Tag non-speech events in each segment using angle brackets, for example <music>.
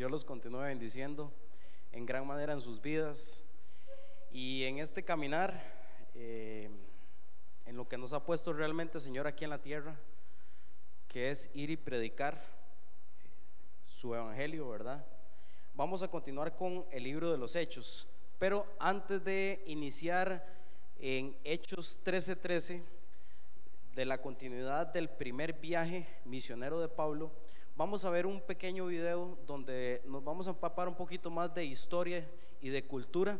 Dios los continúe bendiciendo en gran manera en sus vidas y en este caminar, eh, en lo que nos ha puesto realmente Señor aquí en la tierra, que es ir y predicar su evangelio, ¿verdad? Vamos a continuar con el libro de los Hechos, pero antes de iniciar en Hechos 13:13, de la continuidad del primer viaje misionero de Pablo, vamos a ver un pequeño video donde nos vamos a empapar un poquito más de historia y de cultura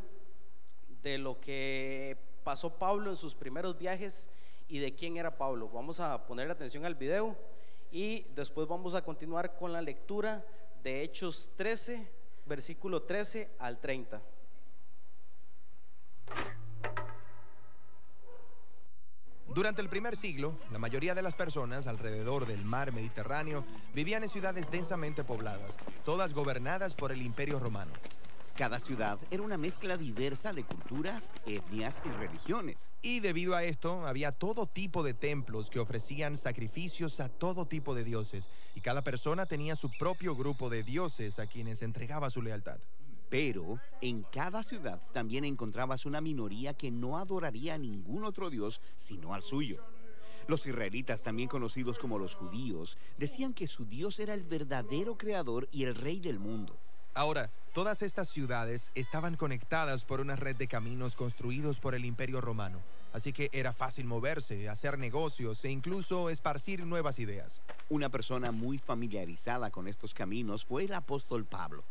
de lo que pasó Pablo en sus primeros viajes y de quién era Pablo. Vamos a poner atención al video y después vamos a continuar con la lectura de Hechos 13, versículo 13 al 30. Durante el primer siglo, la mayoría de las personas alrededor del mar Mediterráneo vivían en ciudades densamente pobladas, todas gobernadas por el Imperio Romano. Cada ciudad era una mezcla diversa de culturas, etnias y religiones. Y debido a esto, había todo tipo de templos que ofrecían sacrificios a todo tipo de dioses, y cada persona tenía su propio grupo de dioses a quienes entregaba su lealtad. Pero en cada ciudad también encontrabas una minoría que no adoraría a ningún otro dios sino al suyo. Los israelitas, también conocidos como los judíos, decían que su Dios era el verdadero creador y el rey del mundo. Ahora, todas estas ciudades estaban conectadas por una red de caminos construidos por el Imperio Romano, así que era fácil moverse, hacer negocios e incluso esparcir nuevas ideas. Una persona muy familiarizada con estos caminos fue el apóstol Pablo.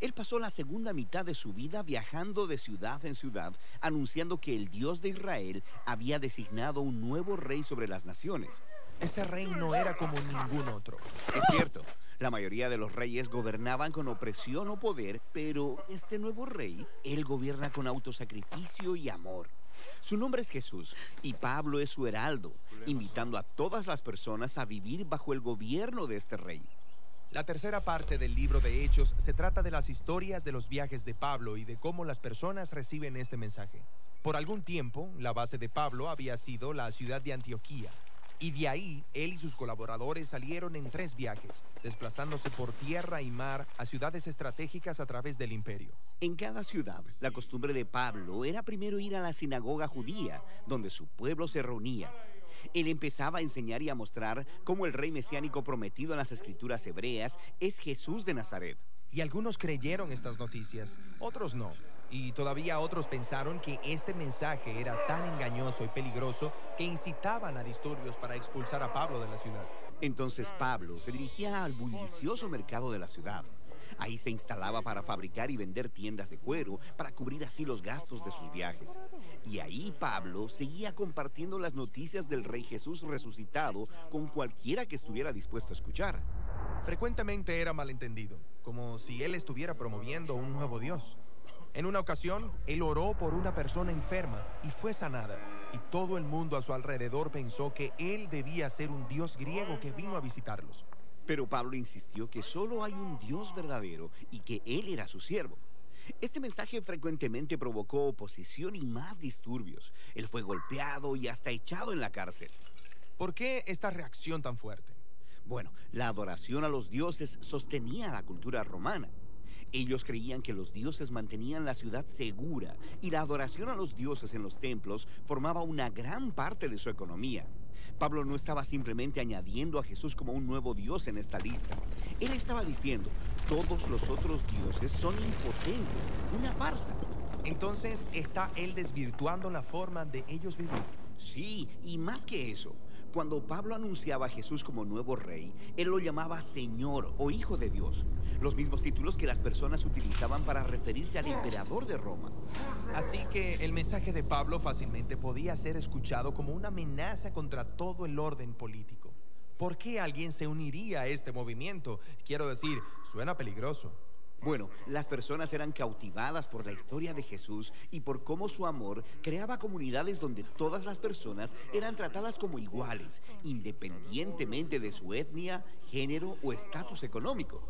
Él pasó la segunda mitad de su vida viajando de ciudad en ciudad, anunciando que el Dios de Israel había designado un nuevo rey sobre las naciones. Este rey no era como ningún otro. Es cierto, la mayoría de los reyes gobernaban con opresión o poder, pero este nuevo rey, él gobierna con autosacrificio y amor. Su nombre es Jesús y Pablo es su heraldo, invitando a todas las personas a vivir bajo el gobierno de este rey. La tercera parte del libro de Hechos se trata de las historias de los viajes de Pablo y de cómo las personas reciben este mensaje. Por algún tiempo, la base de Pablo había sido la ciudad de Antioquía, y de ahí él y sus colaboradores salieron en tres viajes, desplazándose por tierra y mar a ciudades estratégicas a través del imperio. En cada ciudad, la costumbre de Pablo era primero ir a la sinagoga judía, donde su pueblo se reunía él empezaba a enseñar y a mostrar cómo el rey mesiánico prometido en las escrituras hebreas es Jesús de Nazaret. Y algunos creyeron estas noticias, otros no. Y todavía otros pensaron que este mensaje era tan engañoso y peligroso que incitaban a disturbios para expulsar a Pablo de la ciudad. Entonces Pablo se dirigía al bullicioso mercado de la ciudad Ahí se instalaba para fabricar y vender tiendas de cuero, para cubrir así los gastos de sus viajes. Y ahí Pablo seguía compartiendo las noticias del Rey Jesús resucitado con cualquiera que estuviera dispuesto a escuchar. Frecuentemente era malentendido, como si él estuviera promoviendo un nuevo Dios. En una ocasión, él oró por una persona enferma y fue sanada. Y todo el mundo a su alrededor pensó que él debía ser un dios griego que vino a visitarlos. Pero Pablo insistió que solo hay un Dios verdadero y que Él era su siervo. Este mensaje frecuentemente provocó oposición y más disturbios. Él fue golpeado y hasta echado en la cárcel. ¿Por qué esta reacción tan fuerte? Bueno, la adoración a los dioses sostenía la cultura romana. Ellos creían que los dioses mantenían la ciudad segura y la adoración a los dioses en los templos formaba una gran parte de su economía. Pablo no estaba simplemente añadiendo a Jesús como un nuevo Dios en esta lista. Él estaba diciendo, todos los otros dioses son impotentes, una farsa. Entonces, ¿está él desvirtuando la forma de ellos vivir? Sí, y más que eso, cuando Pablo anunciaba a Jesús como nuevo rey, él lo llamaba Señor o Hijo de Dios, los mismos títulos que las personas utilizaban para referirse al emperador de Roma. Así que el mensaje de Pablo fácilmente podía ser escuchado como una amenaza contra todo el orden político. ¿Por qué alguien se uniría a este movimiento? Quiero decir, suena peligroso. Bueno, las personas eran cautivadas por la historia de Jesús y por cómo su amor creaba comunidades donde todas las personas eran tratadas como iguales, independientemente de su etnia, género o estatus económico.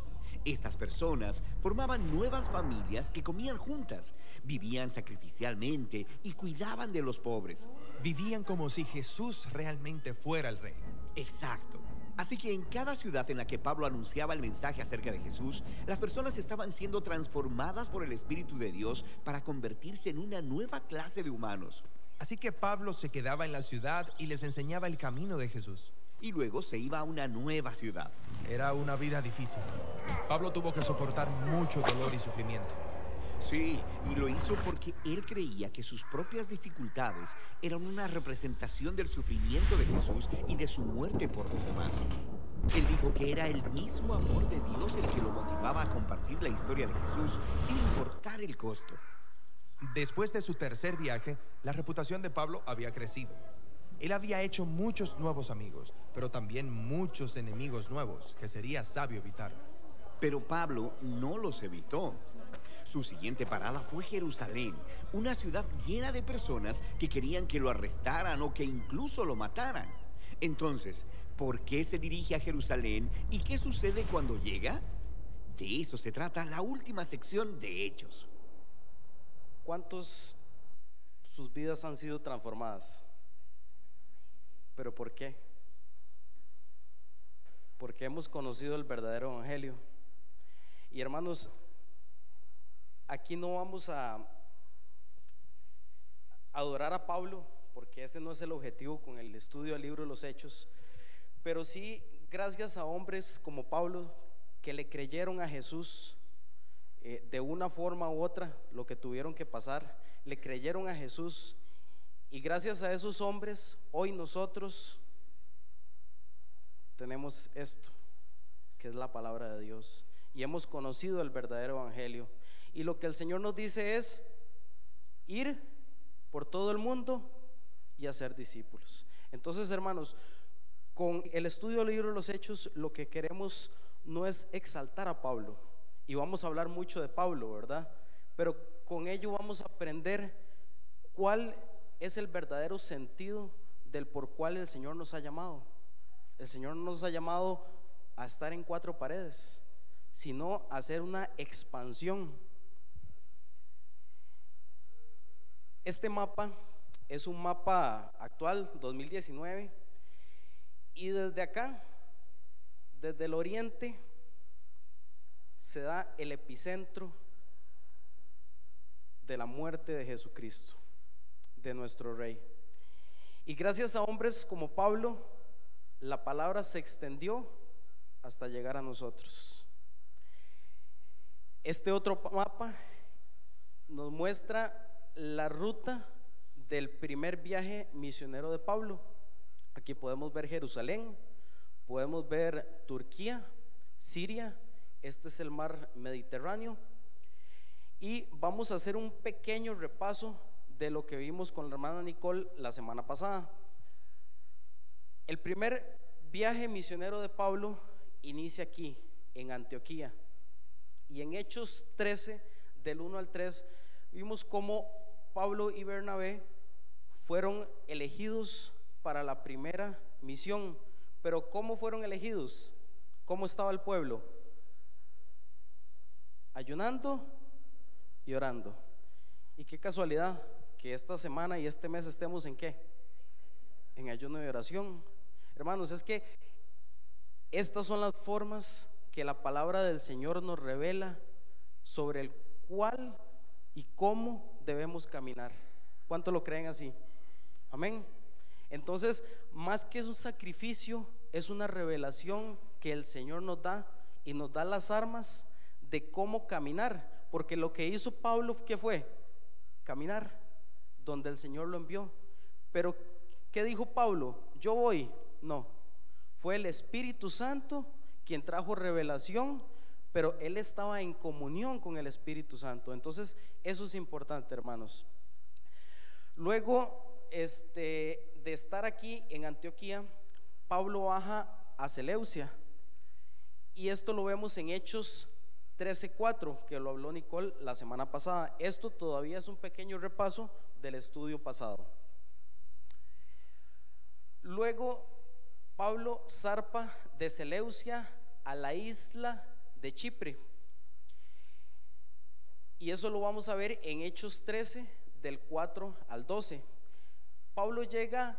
Estas personas formaban nuevas familias que comían juntas, vivían sacrificialmente y cuidaban de los pobres. Vivían como si Jesús realmente fuera el rey. Exacto. Así que en cada ciudad en la que Pablo anunciaba el mensaje acerca de Jesús, las personas estaban siendo transformadas por el Espíritu de Dios para convertirse en una nueva clase de humanos. Así que Pablo se quedaba en la ciudad y les enseñaba el camino de Jesús. Y luego se iba a una nueva ciudad. Era una vida difícil. Pablo tuvo que soportar mucho dolor y sufrimiento. Sí, y lo hizo porque él creía que sus propias dificultades eran una representación del sufrimiento de Jesús y de su muerte por los demás. Él dijo que era el mismo amor de Dios el que lo motivaba a compartir la historia de Jesús sin importar el costo. Después de su tercer viaje, la reputación de Pablo había crecido. Él había hecho muchos nuevos amigos, pero también muchos enemigos nuevos que sería sabio evitar. Pero Pablo no los evitó. Su siguiente parada fue Jerusalén, una ciudad llena de personas que querían que lo arrestaran o que incluso lo mataran. Entonces, ¿por qué se dirige a Jerusalén y qué sucede cuando llega? De eso se trata la última sección de Hechos. ¿Cuántos sus vidas han sido transformadas? ¿Pero por qué? Porque hemos conocido el verdadero evangelio. Y hermanos, aquí no vamos a adorar a Pablo, porque ese no es el objetivo con el estudio del libro de los Hechos, pero sí gracias a hombres como Pablo que le creyeron a Jesús eh, de una forma u otra, lo que tuvieron que pasar, le creyeron a Jesús y gracias a esos hombres, hoy nosotros tenemos esto, que es la palabra de Dios, y hemos conocido el verdadero evangelio. Y lo que el Señor nos dice es ir por todo el mundo y hacer discípulos. Entonces, hermanos, con el estudio del libro de los Hechos, lo que queremos no es exaltar a Pablo, y vamos a hablar mucho de Pablo, ¿verdad? Pero con ello vamos a aprender cuál es el verdadero sentido del por cual el Señor nos ha llamado. El Señor nos ha llamado a estar en cuatro paredes, sino a hacer una expansión Este mapa es un mapa actual, 2019, y desde acá, desde el oriente, se da el epicentro de la muerte de Jesucristo, de nuestro Rey. Y gracias a hombres como Pablo, la palabra se extendió hasta llegar a nosotros. Este otro mapa nos muestra la ruta del primer viaje misionero de Pablo. Aquí podemos ver Jerusalén, podemos ver Turquía, Siria, este es el mar Mediterráneo. Y vamos a hacer un pequeño repaso de lo que vimos con la hermana Nicole la semana pasada. El primer viaje misionero de Pablo inicia aquí, en Antioquía. Y en Hechos 13, del 1 al 3, vimos cómo Pablo y Bernabé fueron elegidos para la primera misión. Pero ¿cómo fueron elegidos? ¿Cómo estaba el pueblo? Ayunando y orando. Y qué casualidad que esta semana y este mes estemos en qué? En ayuno y oración. Hermanos, es que estas son las formas que la palabra del Señor nos revela sobre el cual y cómo debemos caminar. ¿Cuánto lo creen así? Amén. Entonces, más que es un sacrificio, es una revelación que el Señor nos da y nos da las armas de cómo caminar. Porque lo que hizo Pablo, ¿qué fue? Caminar donde el Señor lo envió. Pero, ¿qué dijo Pablo? Yo voy. No. Fue el Espíritu Santo quien trajo revelación pero él estaba en comunión con el Espíritu Santo. Entonces, eso es importante, hermanos. Luego este, de estar aquí en Antioquía, Pablo baja a Seleucia. Y esto lo vemos en Hechos 13:4, que lo habló Nicole la semana pasada. Esto todavía es un pequeño repaso del estudio pasado. Luego, Pablo zarpa de Seleucia a la isla de Chipre. Y eso lo vamos a ver en Hechos 13, del 4 al 12. Pablo llega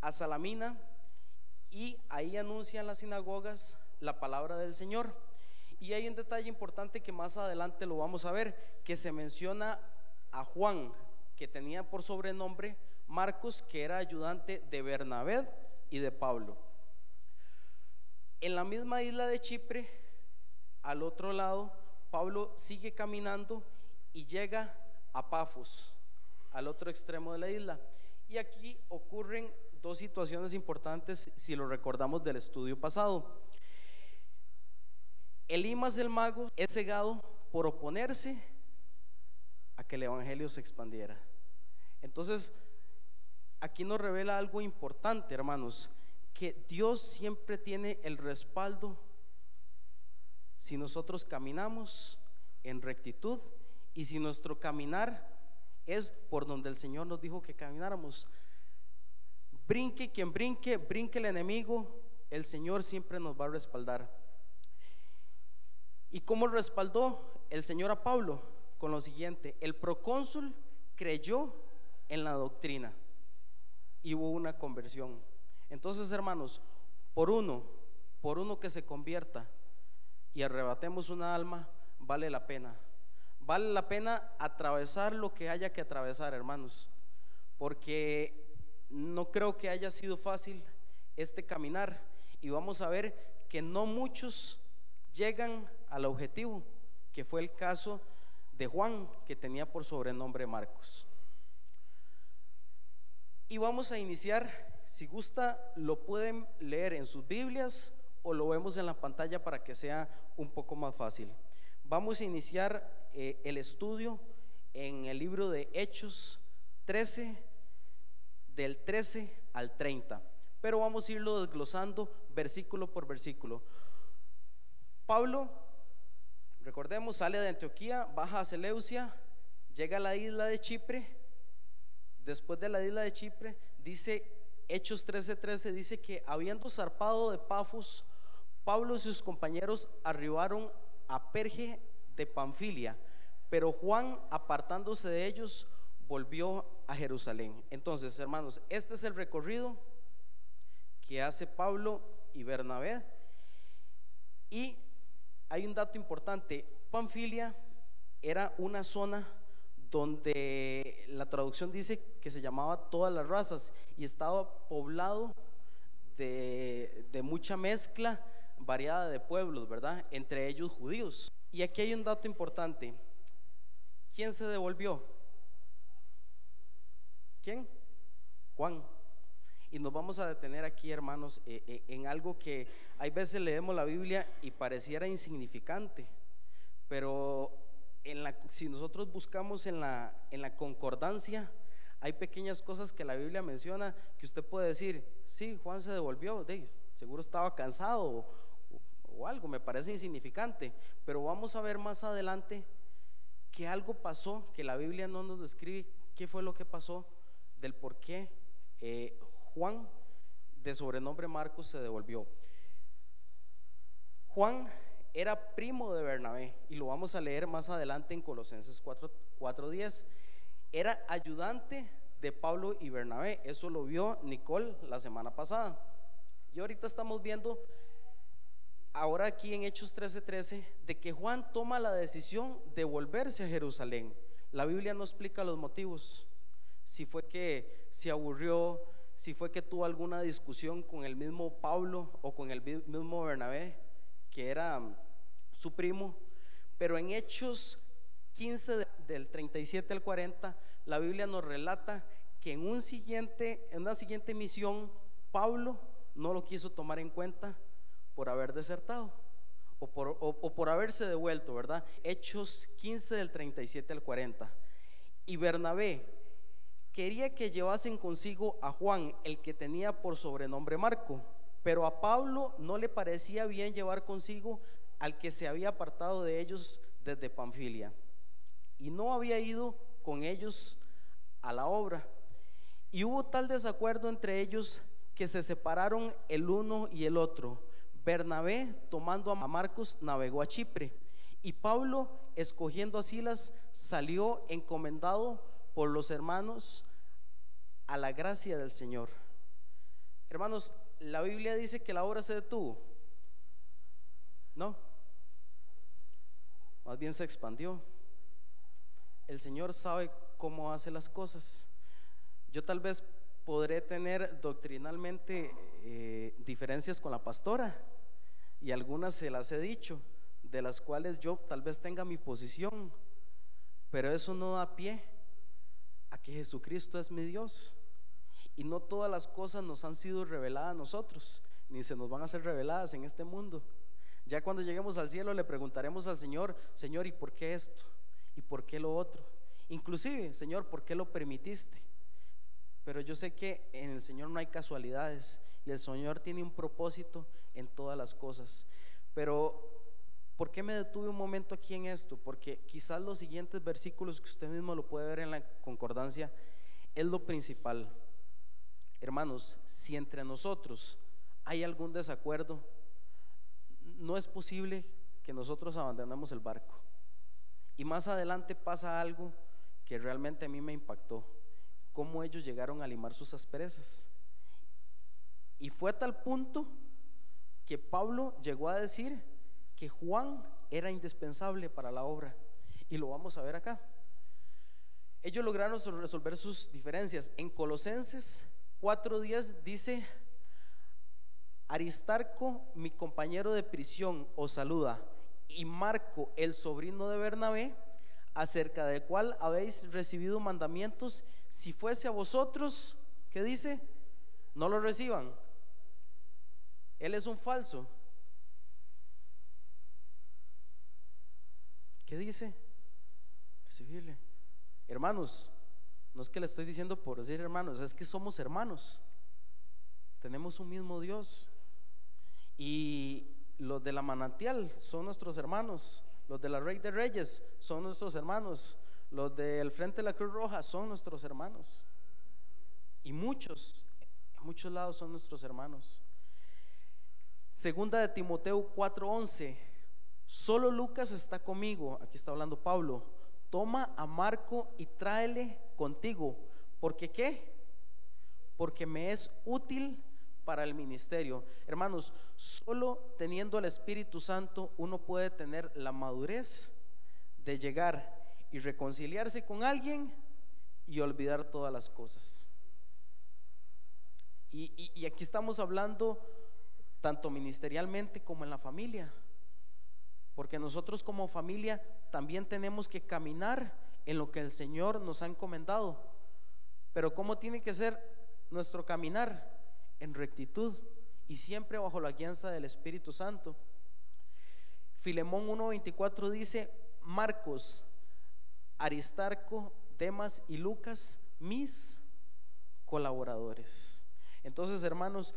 a Salamina y ahí anuncian las sinagogas la palabra del Señor. Y hay un detalle importante que más adelante lo vamos a ver, que se menciona a Juan, que tenía por sobrenombre Marcos, que era ayudante de Bernabé y de Pablo. En la misma isla de Chipre, al otro lado, Pablo sigue caminando y llega a Pafos, al otro extremo de la isla. Y aquí ocurren dos situaciones importantes si lo recordamos del estudio pasado. Elimas el mago es cegado por oponerse a que el evangelio se expandiera. Entonces, aquí nos revela algo importante, hermanos, que Dios siempre tiene el respaldo si nosotros caminamos en rectitud y si nuestro caminar es por donde el Señor nos dijo que camináramos. Brinque quien brinque, brinque el enemigo, el Señor siempre nos va a respaldar. ¿Y cómo respaldó el Señor a Pablo? Con lo siguiente, el procónsul creyó en la doctrina y hubo una conversión. Entonces, hermanos, por uno, por uno que se convierta y arrebatemos una alma, vale la pena. Vale la pena atravesar lo que haya que atravesar, hermanos, porque no creo que haya sido fácil este caminar y vamos a ver que no muchos llegan al objetivo, que fue el caso de Juan, que tenía por sobrenombre Marcos. Y vamos a iniciar, si gusta, lo pueden leer en sus Biblias o lo vemos en la pantalla para que sea un poco más fácil. Vamos a iniciar eh, el estudio en el libro de Hechos 13, del 13 al 30, pero vamos a irlo desglosando versículo por versículo. Pablo Recordemos, sale de Antioquía, baja a Seleucia, llega a la isla de Chipre. Después de la isla de Chipre, dice Hechos 13:13, dice que habiendo zarpado de Pafos, Pablo y sus compañeros arribaron a Perge de Panfilia, pero Juan, apartándose de ellos, volvió a Jerusalén. Entonces, hermanos, este es el recorrido que hace Pablo y Bernabé. Y hay un dato importante. Panfilia era una zona donde la traducción dice que se llamaba todas las razas y estaba poblado de, de, mucha mezcla variada de pueblos, ¿verdad? Entre ellos judíos. Y aquí hay un dato importante. ¿Quién se devolvió? ¿Quién? Juan. Y nos vamos a detener aquí, hermanos, eh, eh, en algo que hay veces leemos la Biblia y pareciera insignificante, pero si nosotros buscamos en la concordancia, hay pequeñas cosas que la Biblia menciona que usted puede decir, sí, Juan se devolvió, seguro estaba cansado o, algo, me parece insignificante, pero vamos a ver más adelante que algo pasó, que la Biblia no nos describe qué fue lo que pasó, del por qué eh, Juan, de sobrenombre Marcos, se devolvió. Juan era primo de Bernabé y lo vamos a leer más adelante en Colosenses 4:10. era ayudante de Pablo y Bernabé. Eso lo vio Nicole la semana pasada. Y ahorita estamos viendo, ahora aquí en Hechos 13:13, de que Juan toma la decisión de volverse a Jerusalén. La Biblia no explica los motivos. Si fue que se aburrió, si fue que tuvo alguna discusión con el mismo Pablo o con el mismo Bernabé, que era mm, su primo, pero en Hechos 15 del 37 al 40, la Biblia nos relata que en, un siguiente, en una siguiente misión, Pablo no lo quiso tomar en cuenta por haber desertado o por, o por haberse devuelto, ¿verdad? Hechos 15 del 37 al 40. Y Bernabé, quería que llevasen consigo a Juan, el que tenía por sobrenombre Marco, pero a Pablo no le parecía bien llevar consigo al que se había apartado de ellos desde Panfilia y no había ido con ellos a la obra. Y hubo tal desacuerdo entre ellos que se separaron el uno y el otro. Bernabé, tomando a Marcos, navegó a Chipre y Pablo, escogiendo a Silas, salió encomendado por los hermanos a la gracia del Señor. Hermanos, la Biblia dice que la obra se detuvo. No, más bien se expandió. El Señor sabe cómo hace las cosas. Yo tal vez podré tener doctrinalmente eh, diferencias con la pastora y algunas se las he dicho, de las cuales yo tal vez tenga mi posición, pero eso no da pie a que Jesucristo es mi Dios. Y no todas las cosas nos han sido reveladas a nosotros, ni se nos van a ser reveladas en este mundo. Ya cuando lleguemos al cielo le preguntaremos al Señor, Señor, ¿y por qué esto? ¿Y por qué lo otro? Inclusive, Señor, ¿por qué lo permitiste? Pero yo sé que en el Señor no hay casualidades y el Señor tiene un propósito en todas las cosas. Pero, ¿por qué me detuve un momento aquí en esto? Porque quizás los siguientes versículos que usted mismo lo puede ver en la concordancia es lo principal. Hermanos, si entre nosotros hay algún desacuerdo, no es posible que nosotros abandonemos el barco. Y más adelante pasa algo que realmente a mí me impactó, cómo ellos llegaron a limar sus asperezas. Y fue a tal punto que Pablo llegó a decir que Juan era indispensable para la obra. Y lo vamos a ver acá. Ellos lograron resolver sus diferencias. En Colosenses 4.10 dice, Aristarco, mi compañero de prisión, os saluda, y Marco, el sobrino de Bernabé, acerca del cual habéis recibido mandamientos, si fuese a vosotros, ¿qué dice? No lo reciban. Él es un falso. ¿Qué dice? Recibirle. Hermanos, no es que le estoy diciendo por decir hermanos, es que somos hermanos. Tenemos un mismo Dios. Y los de la manantial son nuestros hermanos. Los de la Rey de Reyes son nuestros hermanos. Los del Frente de la Cruz Roja son nuestros hermanos. Y muchos, en muchos lados son nuestros hermanos. Segunda de Timoteo 4:11. Solo Lucas está conmigo. Aquí está hablando Pablo. Toma a Marco y tráele contigo. ¿Porque qué? Porque me es útil para el ministerio. Hermanos, solo teniendo el Espíritu Santo uno puede tener la madurez de llegar y reconciliarse con alguien y olvidar todas las cosas. Y, aquí estamos hablando tanto ministerialmente como en la familia. Porque nosotros como familia también tenemos que caminar en lo que el Señor nos ha encomendado. Pero ¿cómo tiene que ser nuestro caminar? En rectitud y siempre bajo la guianza del Espíritu Santo. Filemón 1:24 dice, Marcos, Aristarco, Demas y Lucas, mis colaboradores. Entonces, hermanos,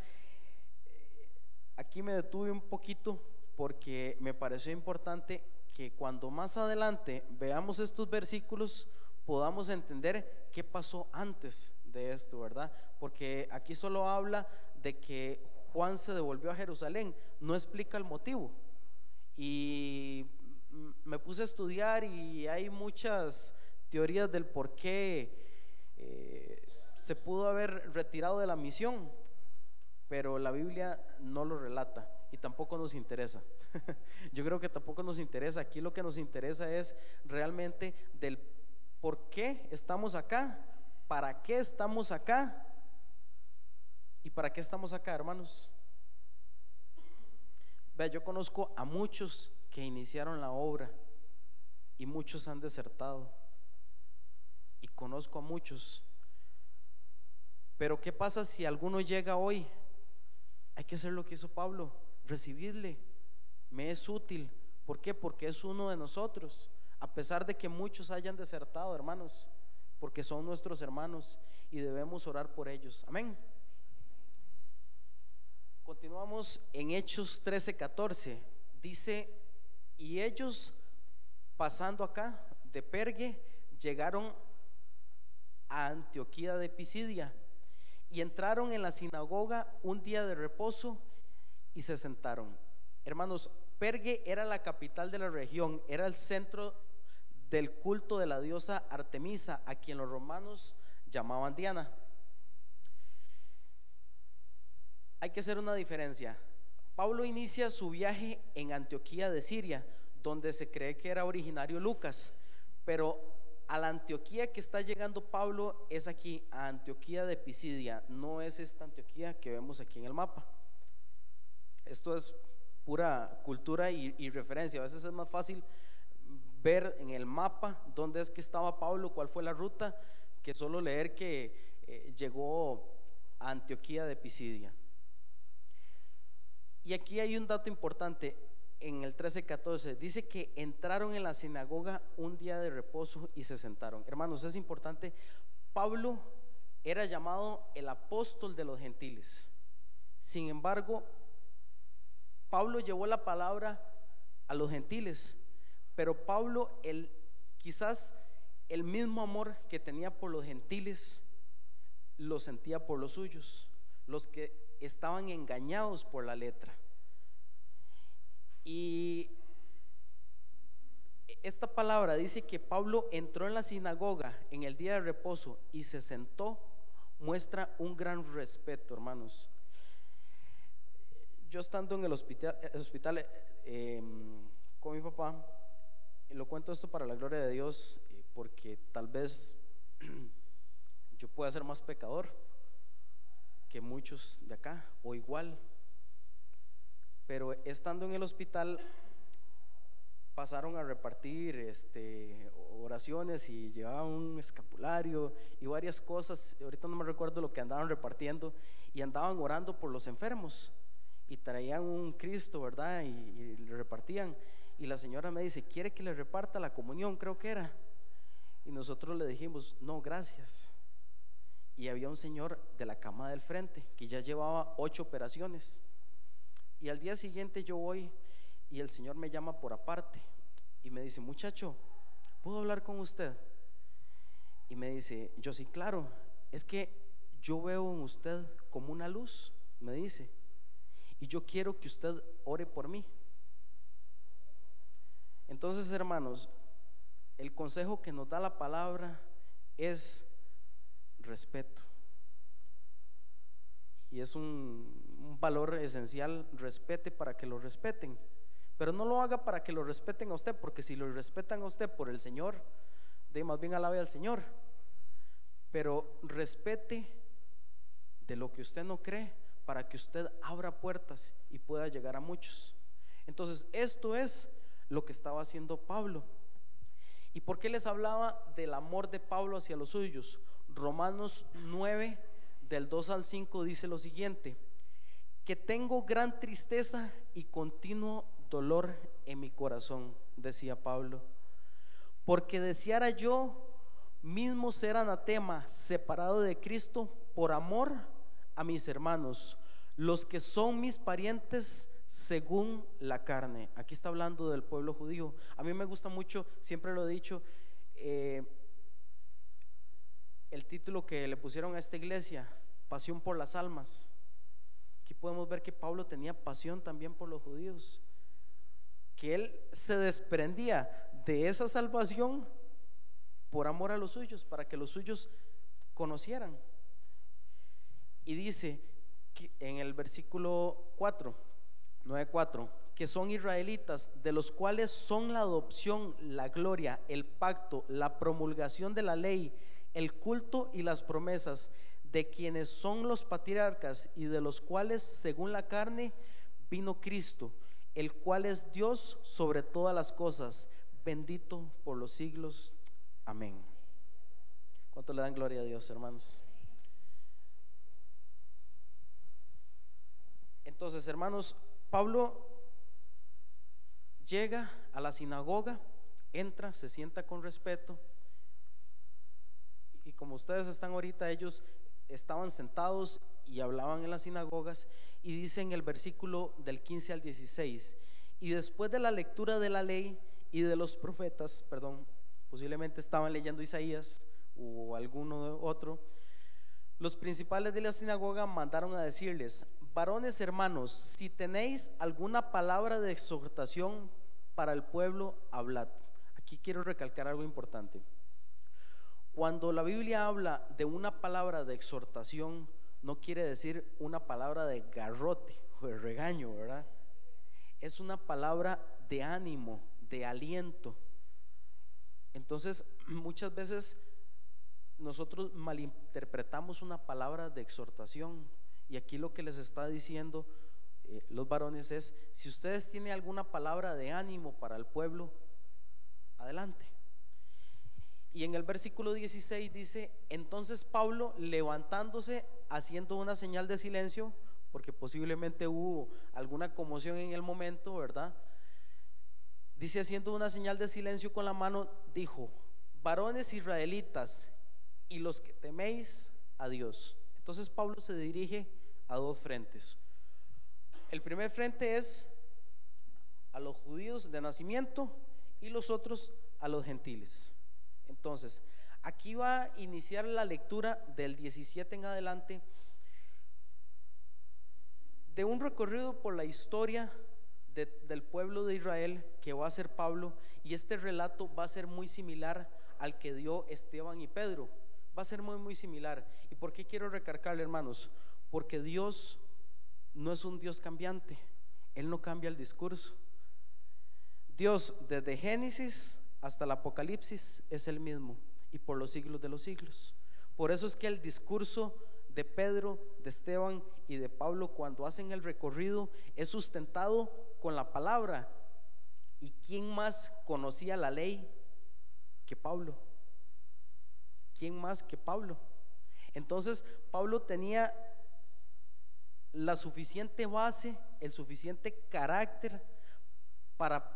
aquí me detuve un poquito porque me pareció importante que cuando más adelante veamos estos versículos podamos entender qué pasó antes de esto, ¿verdad? Porque aquí solo habla de que Juan se devolvió a Jerusalén, no explica el motivo. Y me puse a estudiar y hay muchas teorías del por qué eh, se pudo haber retirado de la misión, pero la Biblia no lo relata y tampoco nos interesa. <laughs> Yo creo que tampoco nos interesa. Aquí lo que nos interesa es realmente del por qué estamos acá ¿para qué estamos acá? ¿Y para qué estamos acá, hermanos? Vea, yo conozco a muchos que iniciaron la obra y muchos han desertado. Y conozco a muchos. Pero ¿qué pasa si alguno llega hoy? Hay que hacer lo que hizo Pablo, recibirle. Me es útil. ¿Por qué? Porque es uno de nosotros. A pesar de que muchos hayan desertado, hermanos porque son nuestros hermanos y debemos orar por ellos. Amén. Continuamos en Hechos 13, 14. Dice, y ellos pasando acá de Pergue llegaron a Antioquía de Pisidia y entraron en la sinagoga un día de reposo y se sentaron. Hermanos, Pergue era la capital de la región, era el centro del culto de la diosa Artemisa, a quien los romanos llamaban Diana. hay que hacer una diferencia. Pablo inicia su viaje en Antioquía de Siria, donde se cree que era originario Lucas, pero a la Antioquía que está llegando Pablo es aquí, a Antioquía de Pisidia, no es esta Antioquía que vemos aquí en el mapa. Esto es pura cultura y, referencia. A veces es más fácil ver en el mapa dónde es que estaba Pablo, cuál fue la ruta, que solo leer que eh, llegó a Antioquía de Pisidia. Y aquí hay un dato importante en el 13:14. Dice que entraron en la sinagoga un día de reposo y se sentaron. Hermanos, es importante. Pablo era llamado el apóstol de los gentiles. Sin embargo, Pablo llevó la palabra a los gentiles, pero Pablo, quizás el mismo amor que tenía por los gentiles, lo sentía por los suyos, los que estaban engañados por la letra. Y esta palabra dice que Pablo entró en la sinagoga en el día de reposo y se sentó, muestra un gran respeto, hermanos yo estando en el hospital, hospital em, con mi papá, lo cuento esto para la gloria de Dios, eh, porque tal vez <clears throat> yo pueda ser más pecador que muchos de acá, o igual. Pero estando en el hospital, pasaron a repartir este, oraciones y llevaban un escapulario y varias cosas. Ahorita no me recuerdo lo que andaban repartiendo y andaban orando por los enfermos y traían un Cristo, ¿verdad? Y, le repartían. Y la señora me dice, ¿quiere que le reparta la comunión? Creo que era. Y nosotros le dijimos, no, gracias. Y había un señor de la cama del frente que ya llevaba ocho operaciones. Y al día siguiente yo voy y el señor me llama por aparte y me dice, muchacho, ¿puedo hablar con usted? Y me dice, yo sí, claro, es que yo veo en usted como una luz, me dice y yo quiero que usted ore por mí. Entonces, hermanos, el consejo que nos da la palabra es respeto. Y es un, valor esencial, respete para que lo respeten. Pero no lo haga para que lo respeten a usted, porque si lo respetan a usted por el Señor, de más bien alabe al Señor. Pero respete de lo que usted no cree, para que usted abra puertas y pueda llegar a muchos. Entonces, esto es lo que estaba haciendo Pablo. ¿Y por qué les hablaba del amor de Pablo hacia los suyos? Romanos 9, del 2 al 5, dice lo siguiente, que tengo gran tristeza y continuo dolor en mi corazón, decía Pablo, porque deseara yo mismo ser anatema, separado de Cristo por amor a mis hermanos, los que son mis parientes según la carne. Aquí está hablando del pueblo judío. A mí me gusta mucho, siempre lo he dicho, eh, el título que le pusieron a esta iglesia, Pasión por las almas. Aquí podemos ver que Pablo tenía pasión también por los judíos, que él se desprendía de esa salvación por amor a los suyos, para que los suyos conocieran. Y dice en el versículo 4, 9.4, que son israelitas, de los cuales son la adopción, la gloria, el pacto, la promulgación de la ley, el culto y las promesas, de quienes son los patriarcas y de los cuales, según la carne, vino Cristo, el cual es Dios sobre todas las cosas, bendito por los siglos. Amén. ¿Cuánto le dan gloria a Dios, hermanos? Entonces, hermanos, Pablo llega a la sinagoga, entra, se sienta con respeto. Y como ustedes están ahorita, ellos estaban sentados y hablaban en las sinagogas. Y dice en el versículo del 15 al 16, y después de la lectura de la ley y de los profetas, perdón, posiblemente estaban leyendo Isaías o alguno otro, los principales de la sinagoga mandaron a decirles, varones hermanos, si tenéis alguna palabra de exhortación para el pueblo, hablad. Aquí quiero recalcar algo importante. Cuando la Biblia habla de una palabra de exhortación, no quiere decir una palabra de garrote o de regaño, ¿verdad? Es una palabra de ánimo, de aliento. Entonces, <clears throat> muchas veces nosotros malinterpretamos una palabra de exhortación y aquí lo que les está diciendo eh, los varones es, si ustedes tienen alguna palabra de ánimo para el pueblo, adelante. Y en el versículo 16 dice, entonces Pablo levantándose, haciendo una señal de silencio, porque posiblemente hubo alguna conmoción en el momento, ¿verdad? Dice, haciendo una señal de silencio con la mano, dijo, varones israelitas y los que teméis a Dios. Entonces Pablo se dirige a dos frentes. El primer frente es a los judíos de nacimiento y los otros a los gentiles. Entonces, aquí va a iniciar la lectura del 17 en adelante de un recorrido por la historia del pueblo de Israel que va a ser Pablo y este relato va a ser muy similar al que dio Esteban y Pedro. Va a ser muy, muy similar. ¿Y por qué quiero recargarle, hermanos? Porque Dios no es un Dios cambiante. Él no cambia el discurso. Dios desde Génesis hasta el Apocalipsis es el mismo y por los siglos de los siglos. Por eso es que el discurso de Pedro, de Esteban y de Pablo cuando hacen el recorrido es sustentado con la palabra. ¿Y quién más conocía la ley que Pablo? ¿Quién más que Pablo? Entonces Pablo tenía la suficiente base, el suficiente carácter para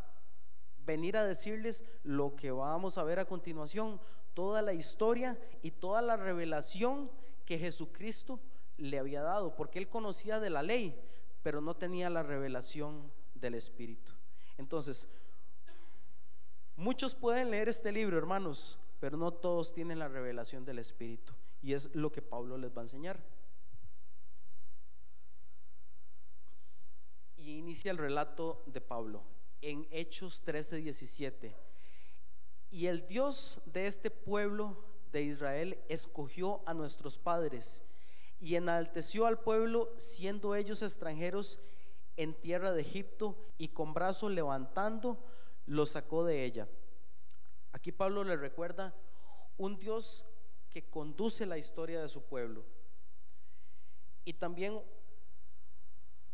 venir a decirles lo que vamos a ver a continuación, toda la historia y toda la revelación que Jesucristo le había dado, porque él conocía de la ley, pero no tenía la revelación del Espíritu. Entonces, muchos pueden leer este libro, hermanos, pero no todos tienen la revelación del Espíritu. Y es lo que Pablo les va a enseñar. Y inicia el relato de Pablo en Hechos 13, 17. Y el Dios de este pueblo de Israel escogió a nuestros padres y enalteció al pueblo siendo ellos extranjeros en tierra de Egipto y con brazo levantando los sacó de ella. Aquí Pablo le recuerda un Dios que conduce la historia de su pueblo y también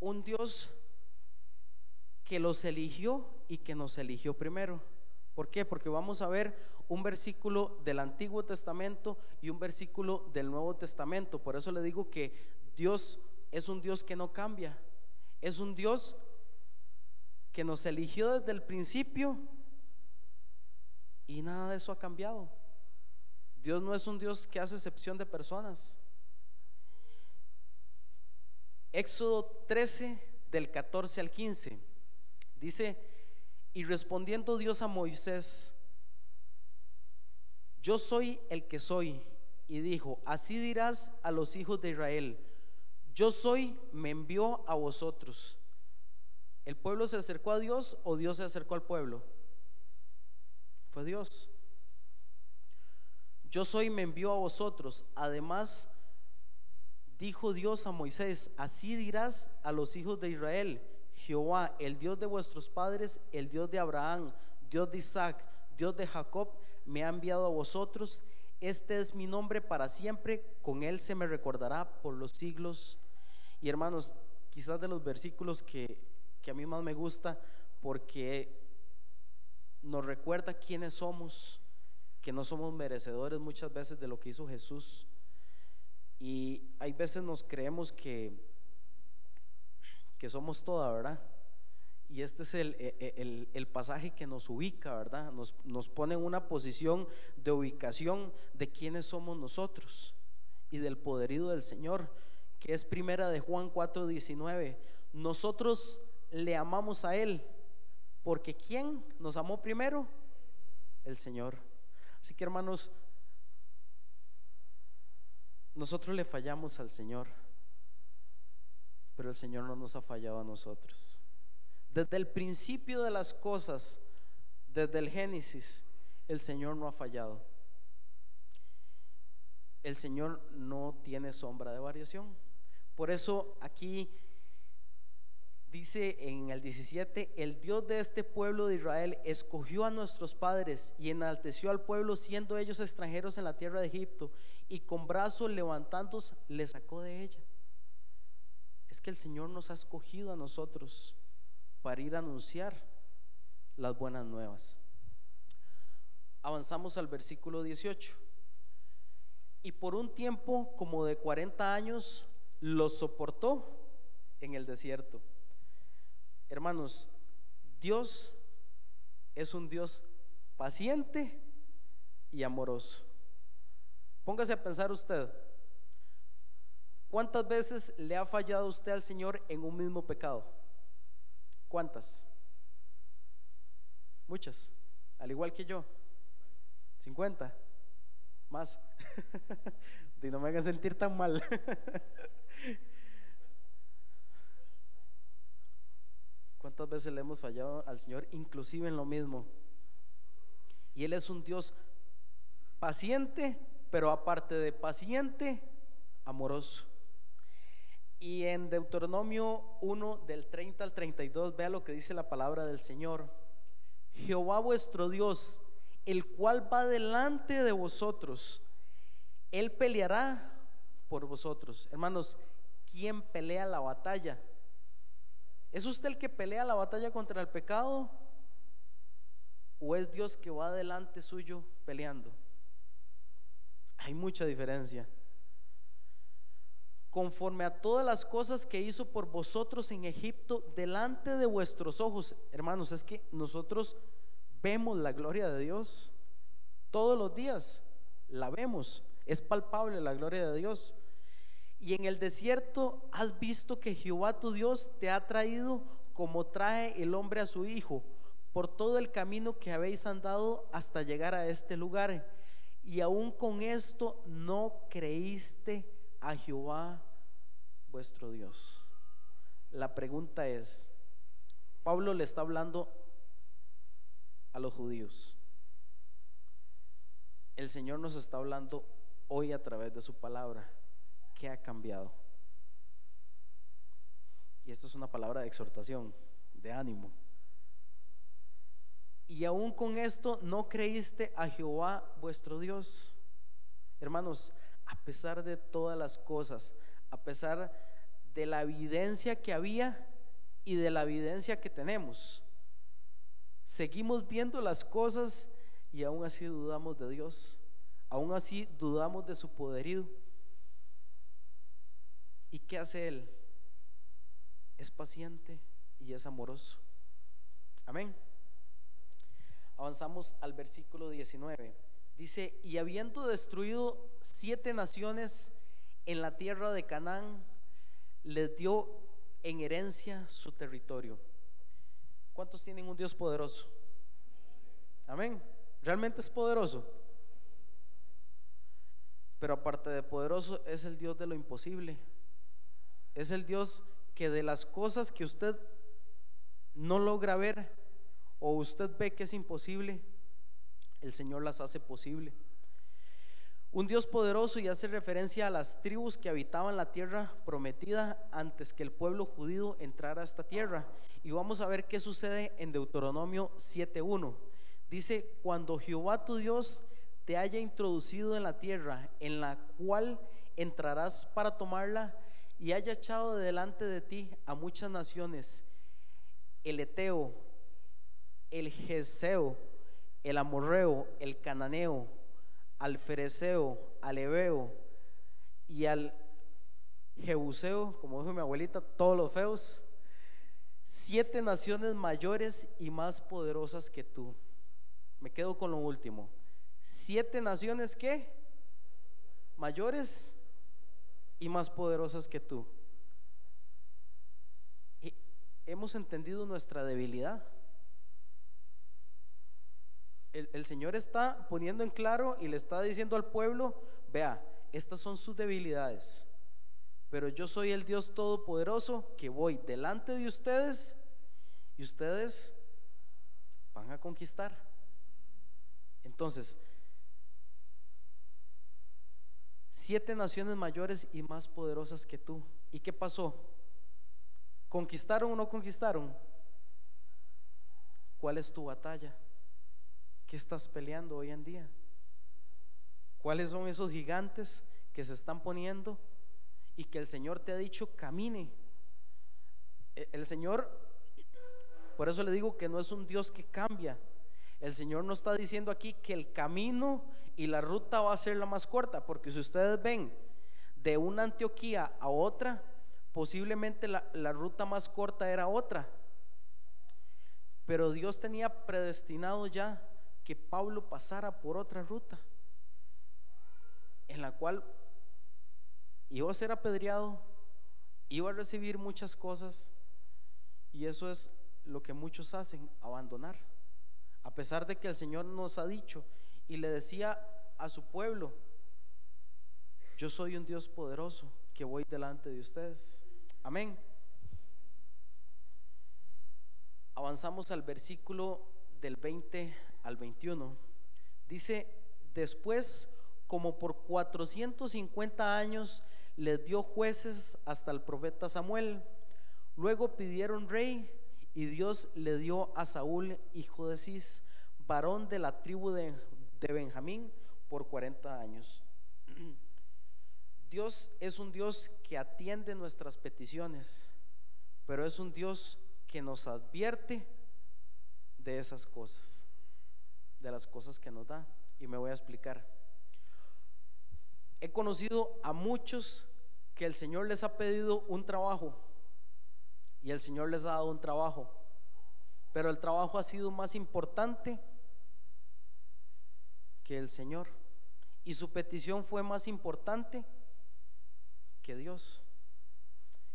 un Dios que los eligió y que nos eligió primero. ¿Por qué? Porque vamos a ver un versículo del Antiguo Testamento y un versículo del Nuevo Testamento. Por eso le digo que Dios es un Dios que no cambia. Es un Dios que nos eligió desde el principio y nada de eso ha cambiado. Dios no es un Dios que hace excepción de personas. Éxodo 13 del 14 al 15. Dice, y respondiendo Dios a Moisés, yo soy el que soy. Y dijo, así dirás a los hijos de Israel, yo soy, me envió a vosotros. ¿El pueblo se acercó a Dios o Dios se acercó al pueblo? Fue Dios. Yo soy, me envió a vosotros. Además, dijo Dios a Moisés, así dirás a los hijos de Israel Jehová, el Dios de vuestros padres, el Dios de Abraham, Dios de Isaac, Dios de Jacob, me ha enviado a vosotros. Este es mi nombre para siempre, con él se me recordará por los siglos. Y hermanos, quizás de los versículos que, que a mí más me gusta, porque nos recuerda quiénes somos, que no somos merecedores muchas veces de lo que hizo Jesús. Y hay veces nos creemos que que somos toda, ¿verdad? Y este es el, e, e, el, pasaje que nos ubica, ¿verdad? Nos, nos pone en una posición de ubicación de quiénes somos nosotros y del poderío del Señor, que es primera de Juan 4:19. Nosotros le amamos a Él, porque ¿quién nos amó primero? El Señor. Así que hermanos, nosotros le fallamos al Señor pero el Señor no nos ha fallado a nosotros. Desde el principio de las cosas, desde el Génesis, el Señor no ha fallado. el Señor no tiene sombra de variación. Por eso aquí dice en el 17, el Dios de este pueblo de Israel escogió a nuestros padres y enalteció al pueblo siendo ellos extranjeros en la tierra de Egipto y con brazos levantados le sacó de ella. Es que el Señor nos ha escogido a nosotros para ir a anunciar las buenas nuevas. Avanzamos al versículo 18. Y por un tiempo como de 40 años los soportó en el desierto. Hermanos, Dios es un Dios paciente y amoroso. Póngase a pensar usted, ¿cuántas veces le ha fallado usted al Señor en un mismo pecado? ¿Cuántas? Muchas, al igual que yo. 50, más. <laughs> y no me hagan sentir tan mal. <laughs> ¿Cuántas veces le hemos fallado al Señor, inclusive en lo mismo? Y Él es un Dios paciente, pero aparte de paciente, amoroso. Y en Deuteronomio 1 del 30 al 32, vea lo que dice la palabra del Señor. Jehová vuestro Dios, el cual va delante de vosotros, Él peleará por vosotros. Hermanos, ¿quién pelea la batalla? ¿Es usted el que pelea la batalla contra el pecado? ¿O es Dios que va delante suyo peleando? Hay mucha diferencia. Conforme a todas las cosas que hizo por vosotros en Egipto, delante de vuestros ojos, hermanos, es que nosotros vemos la gloria de Dios todos los días, la vemos, es palpable la gloria de Dios. Y en el desierto has visto que Jehová tu Dios te ha traído como trae el hombre a su hijo, por todo el camino que habéis andado hasta llegar a este lugar. Y aún con esto no creíste a Jehová vuestro Dios. La pregunta es, Pablo le está hablando a los judíos. El Señor nos está hablando hoy a través de su palabra. ¿Qué ha cambiado? Y esto es una palabra de exhortación, de ánimo. Y aún con esto no creíste a Jehová vuestro Dios. Hermanos, a pesar de todas las cosas, a pesar de la evidencia que había y de la evidencia que tenemos, seguimos viendo las cosas y aún así dudamos de Dios, aún así dudamos de su poderío. ¿Y qué hace Él? Es paciente y es amoroso. Amén. Avanzamos al versículo 19. Dice, y habiendo destruido siete naciones en la tierra de Canaán, les dio en herencia su territorio. ¿Cuántos tienen un Dios poderoso? Amén. ¿Realmente es poderoso? Pero aparte de poderoso, es el Dios de lo imposible. Es el Dios que de las cosas que usted no logra ver o usted ve que es imposible, el Señor las hace posible. Un Dios poderoso y hace referencia a las tribus que habitaban la tierra prometida antes que el pueblo judío entrara a esta tierra. Y vamos a ver qué sucede en Deuteronomio 7.1. Dice, cuando Jehová tu Dios te haya introducido en la tierra en la cual entrarás para tomarla y haya echado delante de ti a muchas naciones, el Eteo, el Geseo, el Amorreo, el Cananeo, al Fereceo, al Ebeo y al Jebuseo, como dijo mi abuelita, todos los feos, siete naciones mayores y más poderosas que tú. Me quedo con lo último. Siete naciones que mayores y más poderosas que tú. Y hemos entendido nuestra debilidad el, Señor está poniendo en claro y le está diciendo al pueblo, vea, estas son sus debilidades, pero yo soy el Dios Todopoderoso que voy delante de ustedes y ustedes van a conquistar. Entonces, siete naciones mayores y más poderosas que tú. ¿Y qué pasó? ¿Conquistaron o no conquistaron? ¿Cuál es tu batalla? ¿Qué estás peleando hoy en día? ¿Cuáles son esos gigantes que se están poniendo y que el Señor te ha dicho camine? E, el Señor, por eso le digo que no es un Dios que cambia. El Señor no está diciendo aquí que el camino y la ruta va a ser la más corta, porque si ustedes ven de una Antioquía a otra, posiblemente la, la ruta más corta era otra. Pero Dios tenía predestinado ya que Pablo pasara por otra ruta, en la cual iba a ser apedreado, iba a recibir muchas cosas, y eso es lo que muchos hacen, abandonar. A pesar de que el Señor nos ha dicho y le decía a su pueblo, yo soy un Dios poderoso que voy delante de ustedes. Amén. Avanzamos al versículo del 20 al 21. Dice, después, como por 450 años, les dio jueces hasta el profeta Samuel. Luego pidieron rey y Dios le dio a Saúl, hijo de Cis, varón de la tribu de, de Benjamín, por 40 años. <clears throat> Dios es un Dios que atiende nuestras peticiones, pero es un Dios que nos advierte de esas cosas, de las cosas que nos da. Y me voy a explicar. He conocido a muchos que el Señor les ha pedido un trabajo y el Señor les ha dado un trabajo, pero el trabajo ha sido más importante que el Señor y su petición fue más importante que Dios.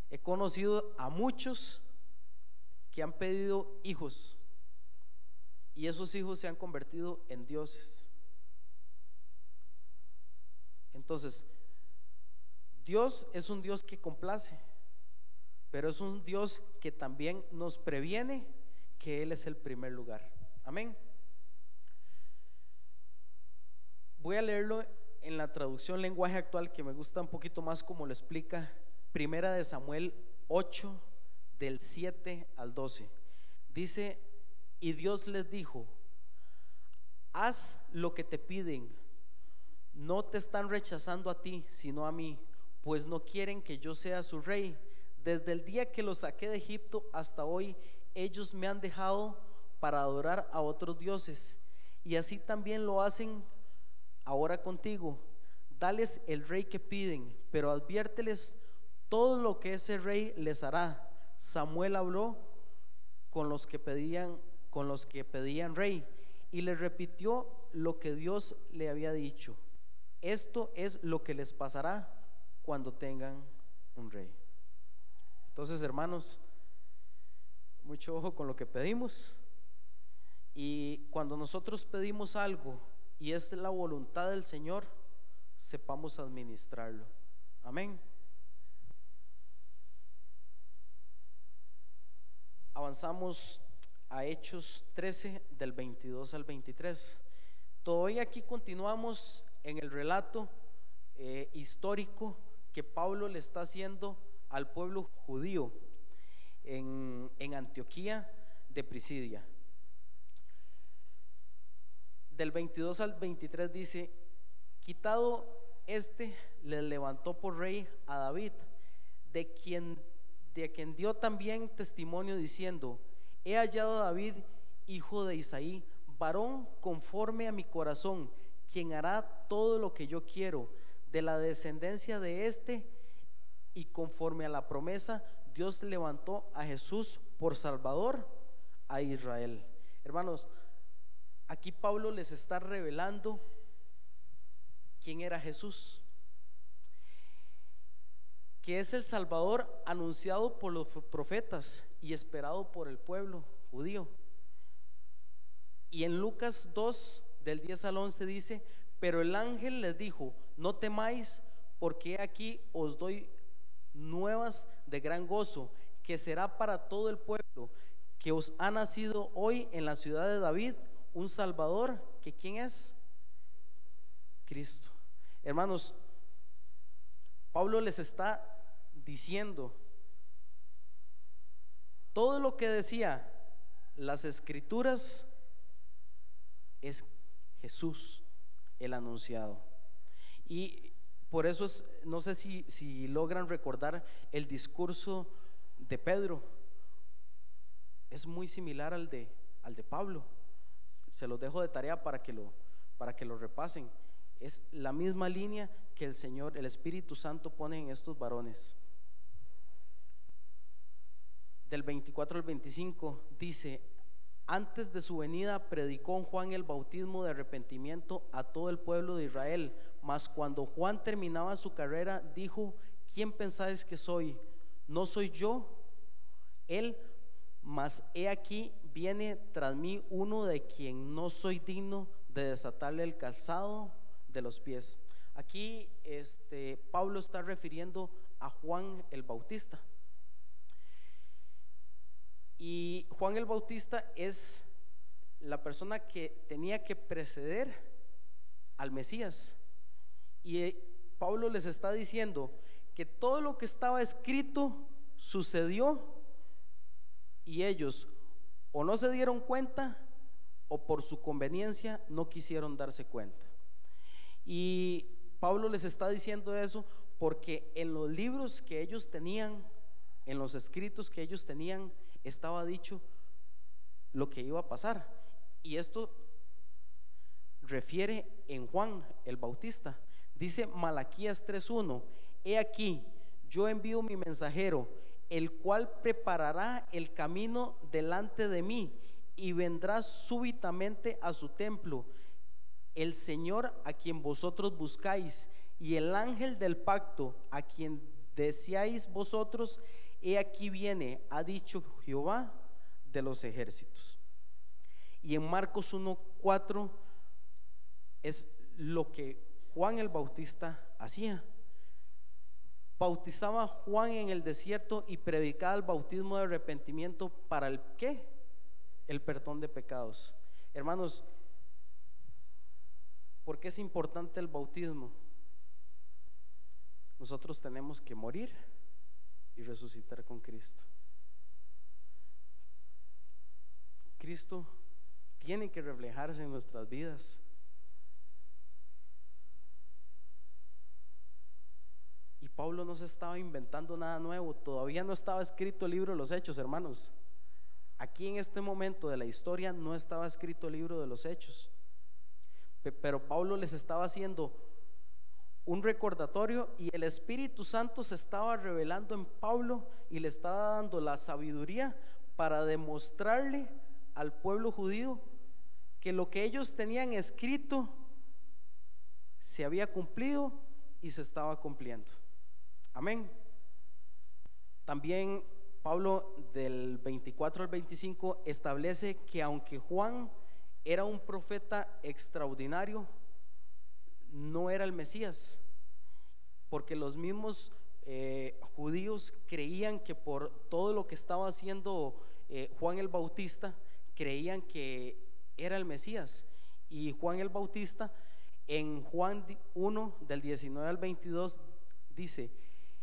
He conocido a muchos que han pedido hijos y esos hijos se han convertido en dioses. Entonces, Dios es un Dios que complace, pero es un Dios que también nos previene que Él es el primer lugar. Amén. Voy a leerlo en la traducción lenguaje actual que me gusta un poquito más como lo explica Primera de Samuel 8 del 7 al 12. Dice, y Dios les dijo, haz lo que te piden, no te están rechazando a ti, sino a mí, pues no quieren que yo sea su rey. Desde el día que los saqué de Egipto hasta hoy, ellos me han dejado para adorar a otros dioses, y así también lo hacen ahora contigo. Dales el rey que piden, pero adviérteles todo lo que ese rey les hará Samuel habló con los que pedían, con los que pedían rey y le repitió lo que Dios le había dicho. Esto es lo que les pasará cuando tengan un rey. Entonces, hermanos, mucho ojo con lo que pedimos. Y cuando nosotros pedimos algo y es la voluntad del Señor, sepamos administrarlo. Amén. avanzamos a Hechos 13 del 22 al 23. Todavía aquí continuamos en el relato eh, histórico que Pablo le está haciendo al pueblo judío en, en Antioquía de Prisidia. Del 22 al 23 dice, quitado este, le levantó por rey a David, de quien de quien dio también testimonio diciendo, he hallado a David, hijo de Isaí, varón conforme a mi corazón, quien hará todo lo que yo quiero, de la descendencia de este, y conforme a la promesa, Dios levantó a Jesús por Salvador a Israel. Hermanos, aquí Pablo les está revelando quién era Jesús que es el Salvador anunciado por los profetas y esperado por el pueblo judío. Y en Lucas 2, del 10 al 11 dice, pero el ángel les dijo, no temáis, porque aquí os doy nuevas de gran gozo, que será para todo el pueblo, que os ha nacido hoy en la ciudad de David un Salvador, que quién es? Cristo. Hermanos, Pablo les está diciendo todo lo que decía las escrituras es Jesús el anunciado. Y por eso es, no sé si, si logran recordar el discurso de Pedro. Es muy similar al de, al de Pablo. Se los dejo de tarea para que lo, para que lo repasen. Es la misma línea que el Señor, el Espíritu Santo pone en estos varones. Del 24 al 25 dice, antes de su venida predicó Juan el bautismo de arrepentimiento a todo el pueblo de Israel, mas cuando Juan terminaba su carrera dijo, ¿quién pensáis que soy? ¿No soy yo? Él, mas he aquí viene tras mí uno de quien no soy digno de desatarle el calzado de los pies. Aquí este, Pablo está refiriendo a Juan el Bautista. Y Juan el Bautista es la persona que tenía que preceder al Mesías. Y eh, Pablo les está diciendo que todo lo que estaba escrito sucedió y ellos o no se dieron cuenta o por su conveniencia no quisieron darse cuenta. Y Pablo les está diciendo eso porque en los libros que ellos tenían, en los escritos que ellos tenían, estaba dicho lo que iba a pasar. Y esto refiere en Juan el Bautista. Dice Malaquías 3.1, he aquí, yo envío mi mensajero, el cual preparará el camino delante de mí y vendrá súbitamente a su templo. El Señor a quien vosotros buscáis y el ángel del pacto a quien deseáis vosotros, He aquí viene, ha dicho Jehová de los ejércitos. Y en Marcos 1.4 es lo que Juan el Bautista hacía. Bautizaba a Juan en el desierto y predicaba el bautismo de arrepentimiento para el qué? El perdón de pecados. Hermanos, ¿por qué es importante el bautismo? Nosotros tenemos que morir y resucitar con Cristo. Cristo tiene que reflejarse en nuestras vidas. Pablo no se estaba inventando nada nuevo, todavía no estaba escrito el libro de los hechos, hermanos. Aquí en este momento de la historia no estaba escrito el libro de los hechos. Pero Pablo les estaba haciendo un recordatorio y el Espíritu Santo se estaba revelando en Pablo y le estaba dando la sabiduría para demostrarle al pueblo judío que lo que ellos tenían escrito se había cumplido y se estaba cumpliendo. Amén. También Pablo del 24 al 25 establece que aunque Juan era un profeta extraordinario, no era el Mesías, porque los mismos eh, judíos creían que por todo lo que estaba haciendo eh, Juan el Bautista, creían que era el Mesías. Y Juan el Bautista en Juan 1 del 19 al 22 dice,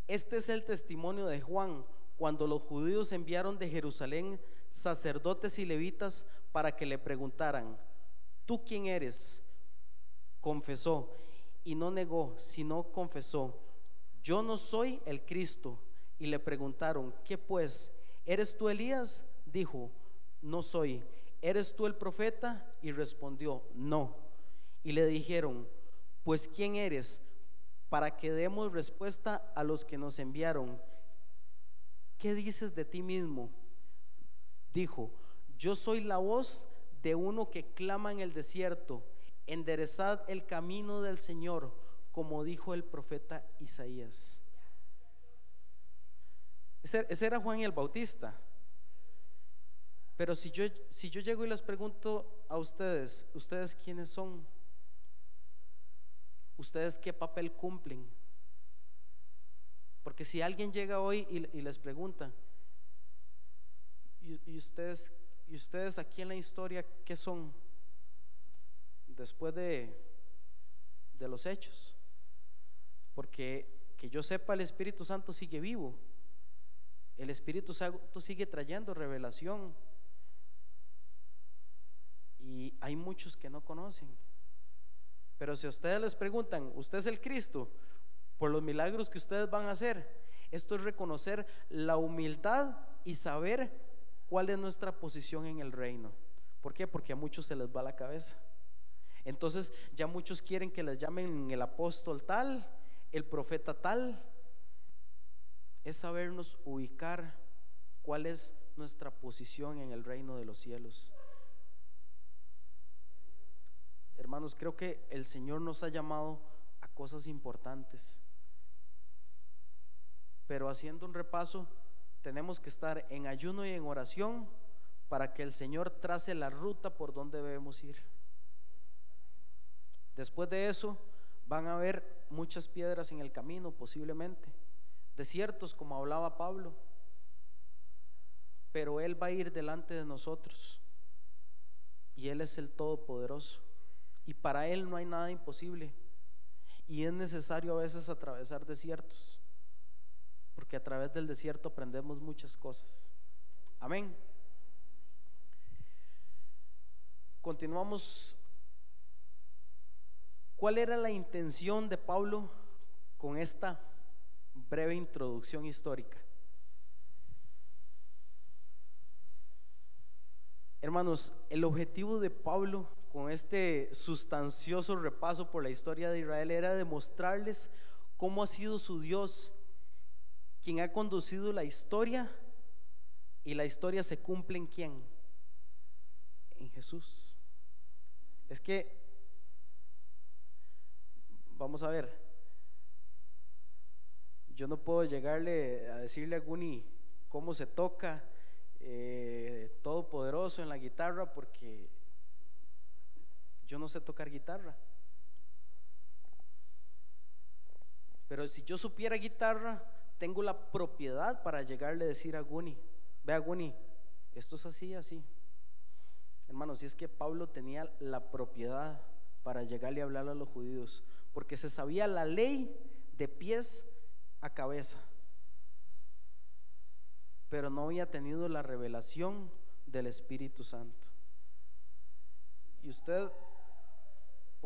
este es el testimonio de Juan cuando los judíos enviaron de Jerusalén sacerdotes y levitas para que le preguntaran, ¿tú quién eres? confesó y no negó, sino confesó, yo no soy el Cristo. Y le preguntaron, ¿qué pues? ¿Eres tú Elías? Dijo, no soy. ¿Eres tú el profeta? Y respondió, no. Y le dijeron, pues ¿quién eres? Para que demos respuesta a los que nos enviaron. ¿Qué dices de ti mismo? Dijo, yo soy la voz de uno que clama en el desierto enderezad el camino del Señor, como dijo el profeta Isaías. Ese, era Juan el Bautista. Pero si yo, si yo llego y les pregunto a ustedes, ¿ustedes quiénes son? ¿Ustedes qué papel cumplen? Porque si alguien llega hoy y, les pregunta, ¿y, ustedes, ¿y ustedes aquí en la historia qué son? después de, de los hechos. Porque que yo sepa, el Espíritu Santo sigue vivo. El Espíritu Santo sigue trayendo revelación. Y hay muchos que no conocen. Pero si a ustedes les preguntan, ¿usted es el Cristo? Por los milagros que ustedes van a hacer. Esto es reconocer la humildad y saber cuál es nuestra posición en el reino. ¿Por qué? Porque a muchos se les va la cabeza. Entonces ya muchos quieren que les llamen el apóstol tal, el profeta tal. Es sabernos ubicar cuál es nuestra posición en el reino de los cielos. Hermanos, creo que el Señor nos ha llamado a cosas importantes. Pero haciendo un repaso, tenemos que estar en ayuno y en oración para que el Señor trace la ruta por donde debemos ir. Después de eso van a haber muchas piedras en el camino posiblemente, desiertos como hablaba Pablo, pero Él va a ir delante de nosotros y Él es el Todopoderoso y para Él no hay nada imposible y es necesario a veces atravesar desiertos, porque a través del desierto aprendemos muchas cosas. Amén. Continuamos ¿Cuál era la intención de Pablo con esta breve introducción histórica? Hermanos, el objetivo de Pablo con este sustancioso repaso por la historia de Israel era demostrarles cómo ha sido su Dios quien ha conducido la historia y la historia se cumple en quién? En Jesús. Es que vamos a ver, yo no puedo llegarle a decirle a Guni cómo se toca eh, todopoderoso en la guitarra porque yo no sé tocar guitarra. Pero si yo supiera guitarra, tengo la propiedad para llegarle a decir a Guni, vea Guni, esto es así, así. Hermanos, si es que Pablo tenía la propiedad para llegarle a hablar a los judíos, porque se sabía la ley de pies a cabeza, pero no había tenido la revelación del Espíritu Santo. Y usted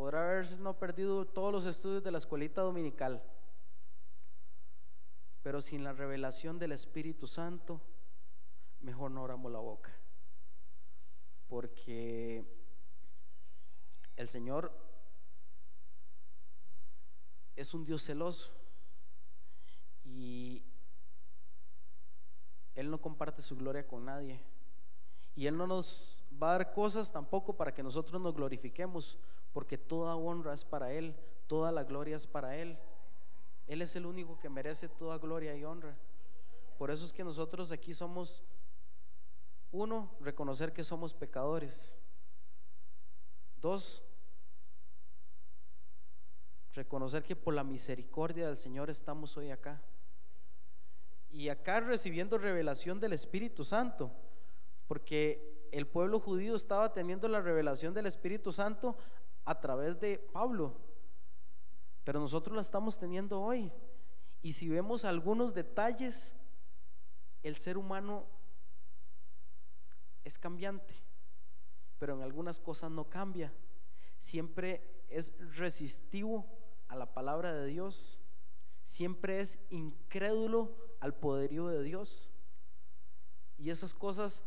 podrá haber no perdido todos los estudios de la escuelita dominical, pero sin la revelación del Espíritu Santo, mejor no oramos la boca, porque el Señor es un Dios celoso y Él no comparte su gloria con nadie. Y Él no nos va a dar cosas tampoco para que nosotros nos glorifiquemos, porque toda honra es para Él, toda la gloria es para Él. Él es el único que merece toda gloria y honra. Por eso es que nosotros aquí somos, uno, reconocer que somos pecadores. Dos, reconocer que por la misericordia del Señor estamos hoy acá. Y acá recibiendo revelación del Espíritu Santo, porque el pueblo judío estaba teniendo la revelación del Espíritu Santo a través de Pablo, pero nosotros la estamos teniendo hoy. Y si vemos algunos detalles, el ser humano es cambiante, pero en algunas cosas no cambia. Siempre es resistivo a la palabra de Dios, siempre es incrédulo al poderío de Dios. Y esas cosas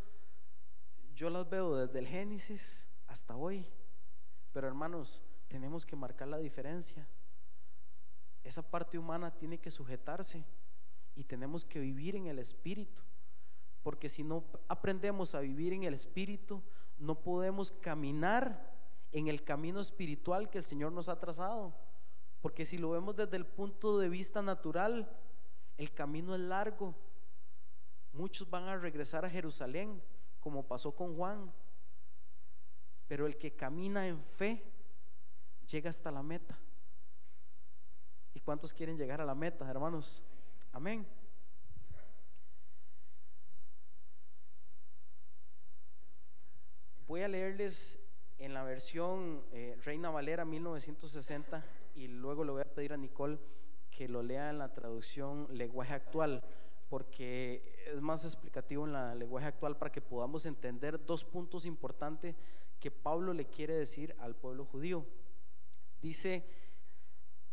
yo las veo desde el Génesis hasta hoy. Pero hermanos, tenemos que marcar la diferencia. Esa parte humana tiene que sujetarse y tenemos que vivir en el Espíritu. Porque si no aprendemos a vivir en el Espíritu, no podemos caminar en el camino espiritual que el Señor nos ha trazado. Porque si lo vemos desde el punto de vista natural, el camino es largo. Muchos van a regresar a Jerusalén, como pasó con Juan. Pero el que camina en fe llega hasta la meta. ¿Y cuántos quieren llegar a la meta, hermanos? Amén. Voy a leerles en la versión eh, Reina Valera 1960 y luego le voy a pedir a Nicole que lo lea en la traducción lenguaje actual, porque es más explicativo en la lenguaje actual para que podamos entender dos puntos importantes que Pablo le quiere decir al pueblo judío. Dice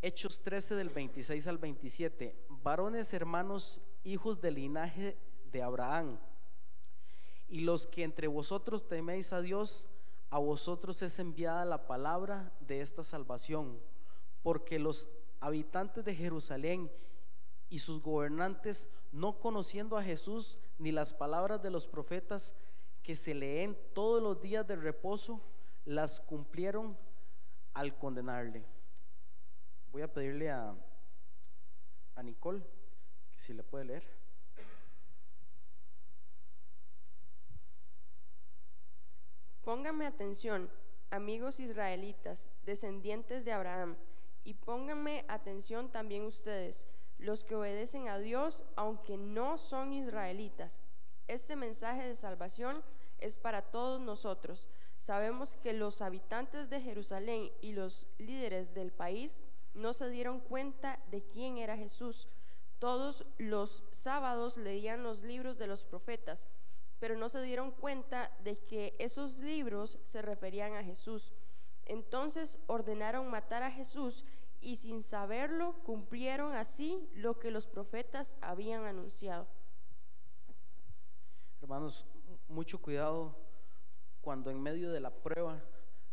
Hechos 13 del 26 al 27, varones hermanos, hijos del linaje de Abraham, y los que entre vosotros teméis a Dios, a vosotros es enviada la palabra de esta salvación, porque los habitantes de Jerusalén y sus gobernantes, no conociendo a Jesús ni las palabras de los profetas que se leen todos los días de reposo, las cumplieron al condenarle. Voy a pedirle a, a Nicole que si le puede leer. Pónganme atención, amigos israelitas, descendientes de Abraham, y pónganme atención también ustedes, los que obedecen a Dios, aunque no son israelitas. Este mensaje de salvación es para todos nosotros. Sabemos que los habitantes de Jerusalén y los líderes del país no se dieron cuenta de quién era Jesús. Todos los sábados leían los libros de los profetas pero no se dieron cuenta de que esos libros se referían a Jesús. Entonces ordenaron matar a Jesús y sin saberlo cumplieron así lo que los profetas habían anunciado. Hermanos, mucho cuidado cuando en medio de la prueba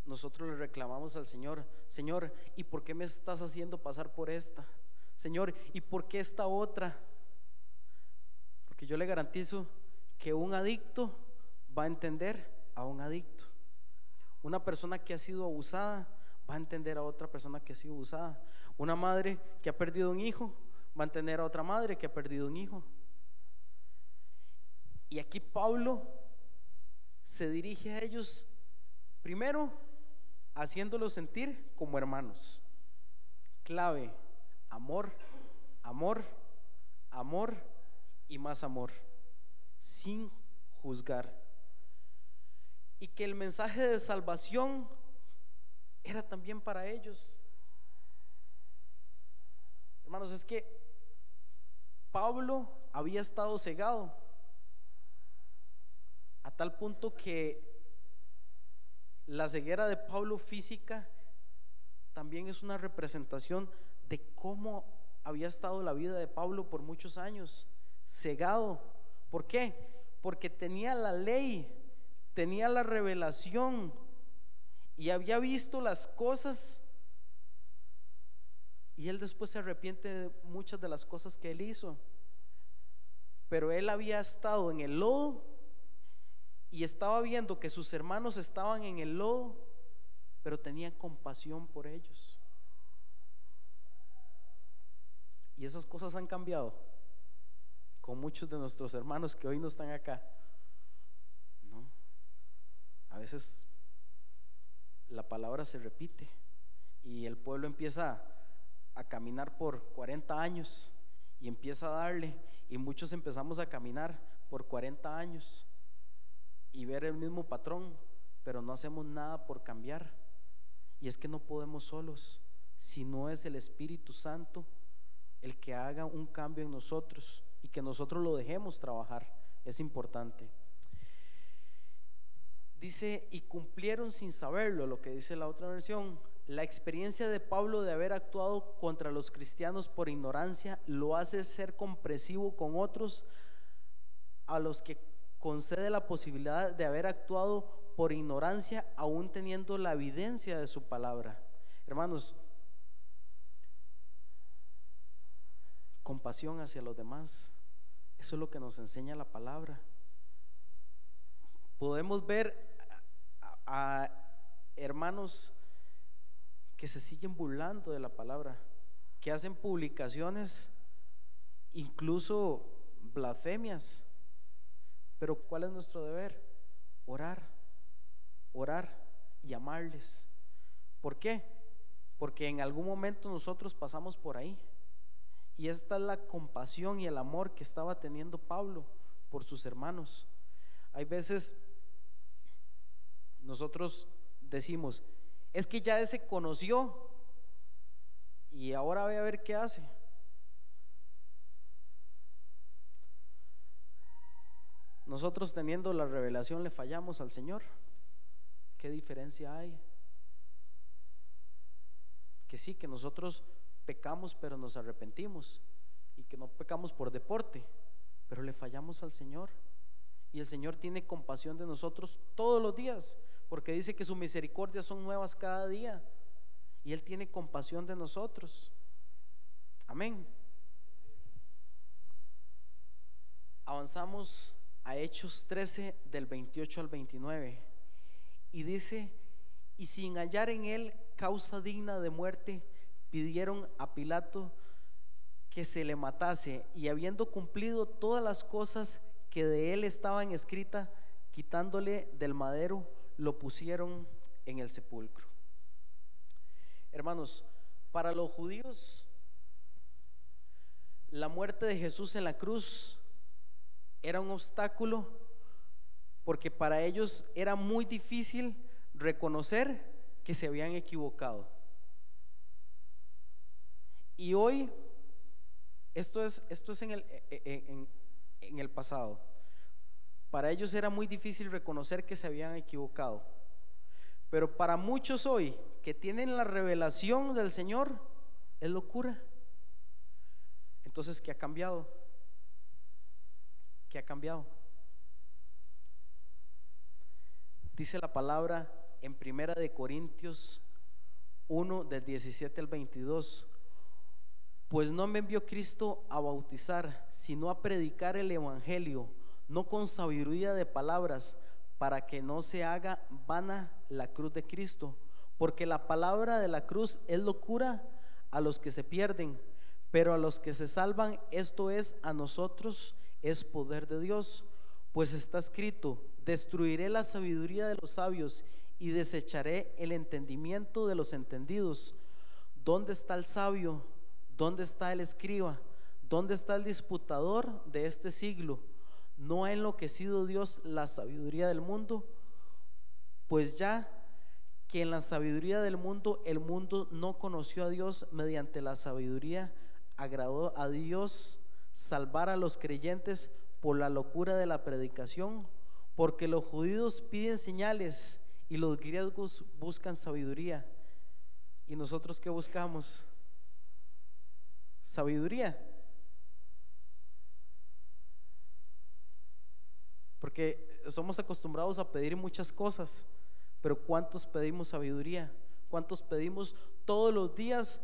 nosotros le reclamamos al Señor, Señor, ¿y por qué me estás haciendo pasar por esta? Señor, ¿y por qué esta otra? Porque yo le garantizo que un adicto va a entender a un adicto. Una persona que ha sido abusada va a entender a otra persona que ha sido abusada. Una madre que ha perdido un hijo va a entender a otra madre que ha perdido un hijo. Y aquí Pablo se dirige a ellos primero haciéndolos sentir como hermanos. Clave, amor, amor, amor y más amor sin juzgar. Y que el mensaje de salvación era también para ellos. Hermanos, es que Pablo había estado cegado tal punto que la ceguera de Pablo física también es una representación de cómo había estado la vida de Pablo por muchos años, cegado ¿Por qué? Porque tenía la ley, tenía la revelación y había visto las cosas. Y él después se arrepiente de muchas de las cosas que él hizo. Pero él había estado en el lodo y estaba viendo que sus hermanos estaban en el lodo, pero tenía compasión por ellos. Y esas cosas han cambiado con muchos de nuestros hermanos que hoy no están acá. ¿No? A veces la palabra se repite y el pueblo empieza a caminar por 40 años y empieza a darle y muchos empezamos a caminar por 40 años y ver el mismo patrón, pero no hacemos nada por cambiar. Y es que no podemos solos, si no es el Espíritu Santo el que haga un cambio en nosotros y que nosotros lo dejemos trabajar. Es importante. Dice, y cumplieron sin saberlo, lo que dice la otra versión. La experiencia de Pablo de haber actuado contra los cristianos por ignorancia lo hace ser compresivo con otros a los que concede la posibilidad de haber actuado por ignorancia aún teniendo la evidencia de su palabra. Hermanos, compasión hacia los demás. Eso es lo que nos enseña la palabra. Podemos ver a, hermanos que se siguen burlando de la palabra, que hacen publicaciones, incluso blasfemias. Pero ¿cuál es nuestro deber? Orar, orar y amarles. ¿Por qué? Porque en algún momento nosotros pasamos por ahí. Y esta es la compasión y el amor que estaba teniendo Pablo por sus hermanos. Hay veces nosotros decimos, es que ya ese conoció y ahora voy a ver qué hace. Nosotros teniendo la revelación le fallamos al Señor. ¿Qué diferencia hay? Que sí, que nosotros pecamos pero nos arrepentimos y que no pecamos por deporte, pero le fallamos al Señor. Y el Señor tiene compasión de nosotros todos los días, porque dice que sus misericordias son nuevas cada día. Y Él tiene compasión de nosotros. Amén. Avanzamos a Hechos 13 del 28 al 29. Y dice, y sin hallar en él causa digna de muerte, pidieron a Pilato que se le matase. Y habiendo cumplido todas las cosas que de él estaban escritas, quitándole del madero, lo pusieron en el sepulcro. Hermanos, para los judíos, la muerte de Jesús en la cruz era un obstáculo porque para ellos era muy difícil reconocer que se habían equivocado. Y hoy, esto es, esto es en, el, e, e, en, en el pasado, para ellos era muy difícil reconocer que se habían equivocado. Pero para muchos hoy que tienen la revelación del Señor, es locura. Entonces, ¿qué ha cambiado? ¿Qué ha cambiado? Dice la palabra en Primera de Corintios 1 del 17 al 22. Pues no me envió Cristo a bautizar, sino a predicar el evangelio, no con sabiduría de palabras, para que no se haga vana la cruz de Cristo, porque la palabra de la cruz es locura a los que se pierden, pero a los que se salvan, esto es a nosotros es poder de Dios, pues está escrito, destruiré la sabiduría de los sabios y desecharé el entendimiento de los entendidos. ¿Dónde está el sabio? ¿Dónde está el escriba? ¿Dónde está el disputador de este siglo? ¿No ha enloquecido Dios la sabiduría del mundo? Pues ya que en la sabiduría del mundo el mundo no conoció a Dios mediante la sabiduría, agradó a Dios salvar a los creyentes por la locura de la predicación, porque los judíos piden señales y los griegos buscan sabiduría. ¿Y nosotros qué buscamos? Sabiduría. Porque somos acostumbrados a pedir muchas cosas, pero ¿cuántos pedimos sabiduría? ¿Cuántos pedimos todos los días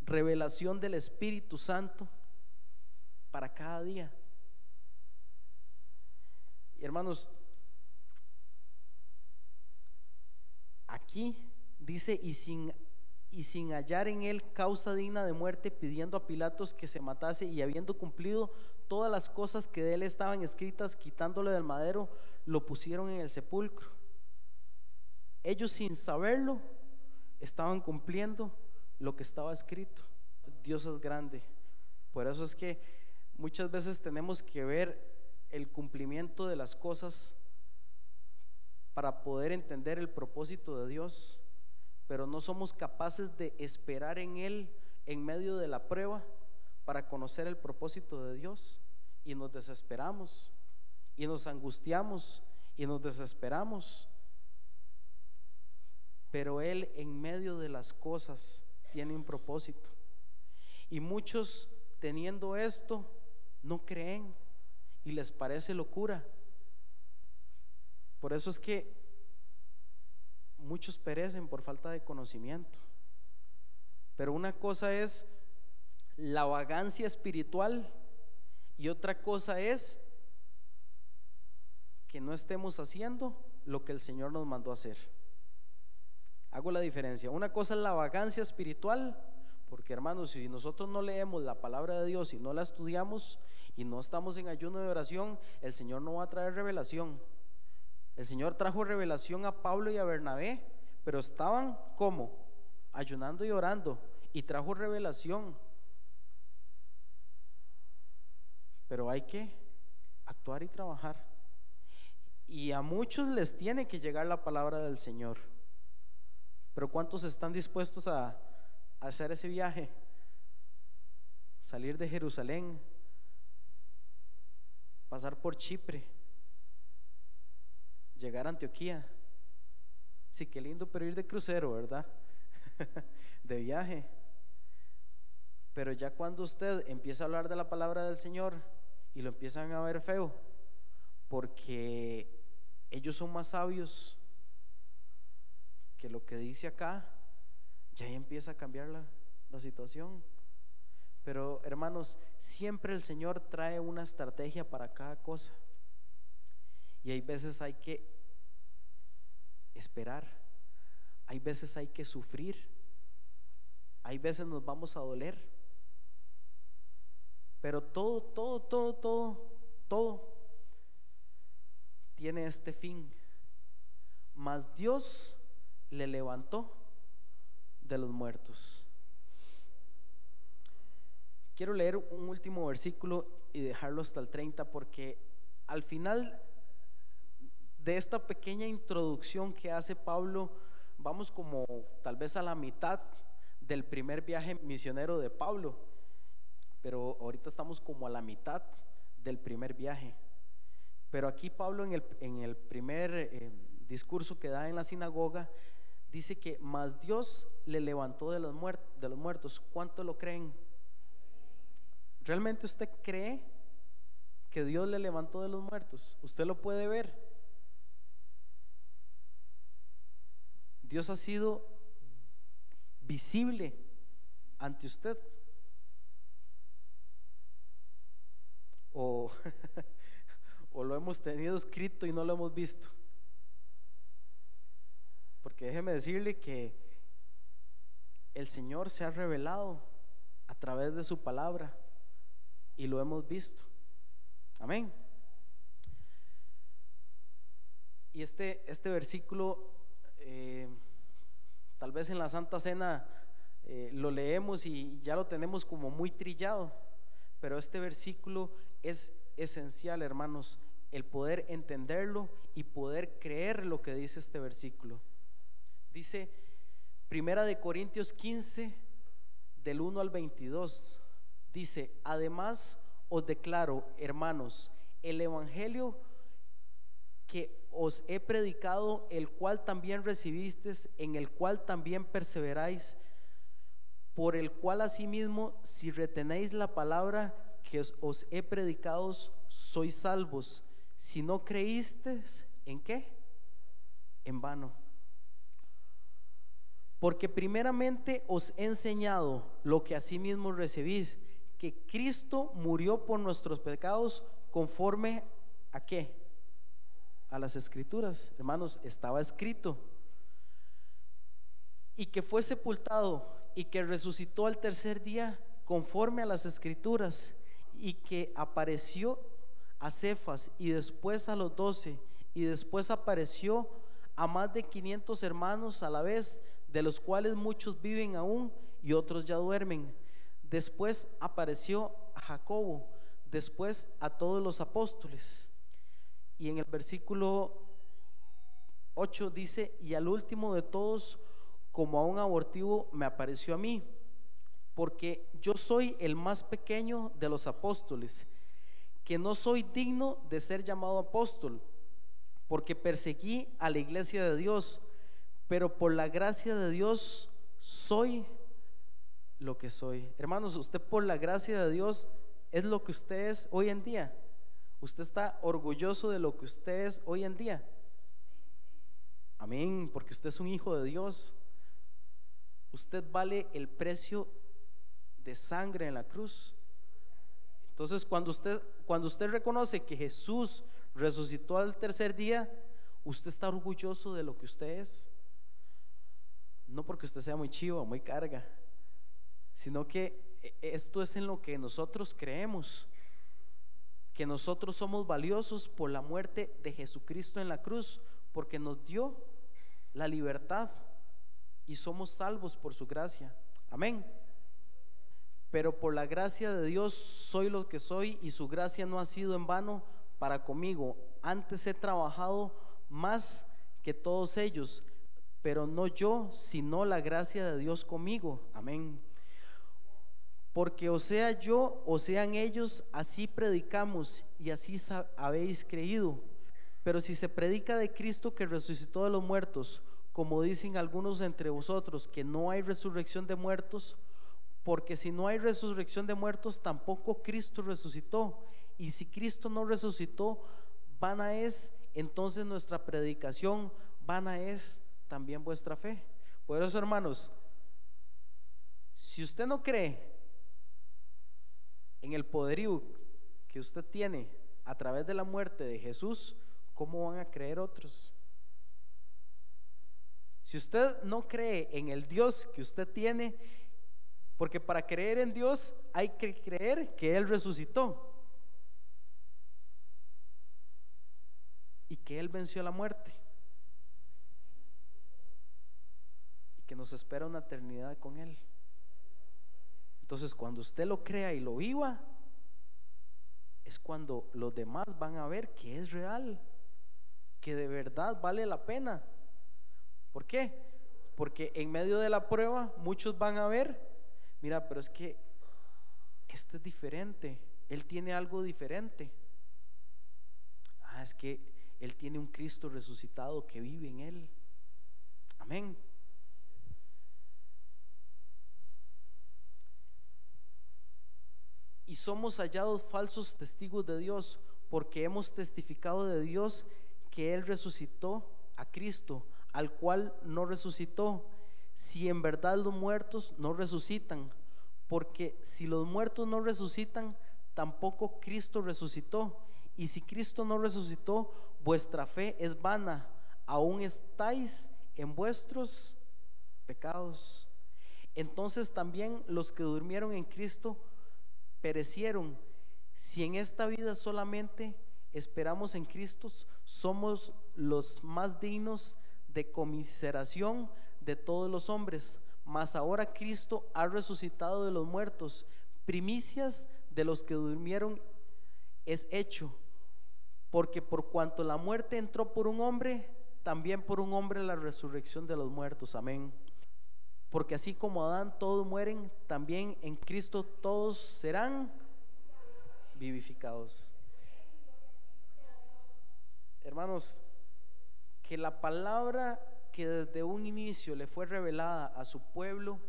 revelación del Espíritu Santo? Para cada día. Y hermanos, aquí dice, y sin, y sin hallar en él causa digna de muerte, pidiendo a Pilatos que se matase y habiendo cumplido todas las cosas que de él estaban escritas, quitándole del madero, lo pusieron en el sepulcro. Ellos sin saberlo estaban cumpliendo lo que estaba escrito. Dios es grande. Por eso es que Muchas veces tenemos que ver el cumplimiento de las cosas para poder entender el propósito de Dios, pero no somos capaces de esperar en Él en medio de la prueba para conocer el propósito de Dios y nos desesperamos y nos angustiamos y nos desesperamos. Pero Él en medio de las cosas tiene un propósito. Y muchos teniendo esto no creen y les parece locura. Por eso es que muchos perecen por falta de conocimiento. Pero una cosa es la vagancia espiritual y otra cosa es que no estemos haciendo lo que el Señor nos mandó hacer. Hago la diferencia. Una cosa es la vagancia espiritual porque hermanos, si nosotros no leemos la palabra de Dios y no la estudiamos y no estamos en ayuno de oración, el Señor no va a traer revelación. El Señor trajo revelación a Pablo y a Bernabé, pero estaban como ayunando y orando y trajo revelación. Pero hay que actuar y trabajar. Y a muchos les tiene que llegar la palabra del Señor. Pero ¿cuántos están dispuestos a hacer ese viaje, salir de Jerusalén, pasar por Chipre, llegar a Antioquía. Sí, qué lindo, pero ir de crucero, ¿verdad? <laughs> de viaje. Pero ya cuando usted empieza a hablar de la palabra del Señor y lo empiezan a ver feo, porque ellos son más sabios que lo que dice acá, ya empieza a cambiar la, la situación. Pero hermanos, siempre el Señor trae una estrategia para cada cosa. Y hay veces hay que esperar. Hay veces hay que sufrir. Hay veces nos vamos a doler. Pero todo, todo, todo, todo, todo tiene este fin. Mas Dios le levantó de los muertos. Quiero leer un último versículo y dejarlo hasta el 30 porque al final de esta pequeña introducción que hace Pablo, vamos como tal vez a la mitad del primer viaje misionero de Pablo, pero ahorita estamos como a la mitad del primer viaje. Pero aquí Pablo en el, en el primer eh, discurso que da en la sinagoga dice que más Dios le levantó de los, muertos. ¿Cuánto lo creen? ¿Realmente usted cree que Dios le levantó de los muertos? ¿Usted lo puede ver? Dios ha sido visible ante usted. O, <laughs> o lo hemos tenido escrito y no lo hemos visto. Porque déjeme decirle que el Señor se ha revelado a través de su palabra y lo hemos visto. Amén. Y este, este versículo, eh, tal vez en la Santa Cena eh, lo leemos y ya lo tenemos como muy trillado, pero este versículo es esencial, hermanos, el poder entenderlo y poder creer lo que dice este versículo. Dice Primera de Corintios 15, del 1 al 22. Dice, además os declaro, hermanos, el Evangelio que os he predicado, el cual también recibisteis, en el cual también perseveráis, por el cual asimismo, si retenéis la palabra que os he predicado, sois salvos. Si no creísteis, ¿en qué? En vano. Porque primeramente os he enseñado lo que asimismo recibís que Cristo murió por nuestros pecados conforme a qué? A las escrituras, hermanos, estaba escrito. Y que fue sepultado y que resucitó al tercer día conforme a las escrituras y que apareció a Cefas y después a los doce y después apareció a más de 500 hermanos a la vez, de los cuales muchos viven aún y otros ya duermen después apareció a Jacobo, después a todos los apóstoles. Y en el versículo 8 dice, y al último de todos, como a un abortivo, me apareció a mí, porque yo soy el más pequeño de los apóstoles, que no soy digno de ser llamado apóstol, porque perseguí a la iglesia de Dios, pero por la gracia de Dios soy lo que soy. Hermanos, usted por la gracia de Dios es lo que usted es hoy en día. Usted está orgulloso de lo que usted es hoy en día. Amén, porque usted es un hijo de Dios. Usted vale el precio de sangre en la cruz. Entonces, cuando usted cuando usted reconoce que Jesús resucitó al tercer día, usted está orgulloso de lo que usted es. No porque usted sea muy chivo, muy carga, sino que e, esto es en lo que nosotros creemos, que nosotros somos valiosos por la muerte de Jesucristo en la cruz, porque nos dio la libertad y somos salvos por su gracia. Amén. Pero por la gracia de Dios soy lo que soy y su gracia no ha sido en vano para conmigo. Antes he trabajado más que todos ellos, pero no yo, sino la gracia de Dios conmigo. Amén. Porque o sea yo o sean ellos, así predicamos y así habéis creído. Pero si se predica de Cristo que resucitó de los muertos, como dicen algunos entre vosotros, que no hay resurrección de muertos, porque si no hay resurrección de muertos, tampoco Cristo resucitó. Y si Cristo no resucitó, vana es entonces nuestra predicación, vana es también vuestra fe. Por eso, hermanos, si usted no cree en el poderío que usted tiene a través de la muerte de Jesús, ¿cómo van a creer otros? Si usted no cree en el Dios que usted tiene, porque para creer en Dios hay que creer que Él resucitó y que Él venció la muerte y que nos espera una eternidad con Él. Entonces, cuando usted lo crea y lo viva, es cuando los demás van a ver que es real, que de verdad vale la pena. ¿Por qué? Porque en medio de la prueba muchos van a ver, mira, pero es que este es diferente, él tiene algo diferente. Ah, es que él tiene un Cristo resucitado que vive en él. Amén. Somos hallados falsos testigos de Dios porque hemos testificado de Dios que Él resucitó a Cristo, al cual no resucitó, si en verdad los muertos no resucitan, porque si los muertos no resucitan, tampoco Cristo resucitó. Y si Cristo no resucitó, vuestra fe es vana, aún estáis en vuestros pecados. Entonces también los que durmieron en Cristo perecieron, si en esta vida solamente esperamos en Cristo, somos los más dignos de comiseración de todos los hombres. Mas ahora Cristo ha resucitado de los muertos, primicias de los que durmieron es hecho, porque por cuanto la muerte entró por un hombre, también por un hombre la resurrección de los muertos. Amén. Porque así como Adán todos mueren, también en Cristo todos serán vivificados. Hermanos, que la palabra que desde un inicio le fue revelada a su pueblo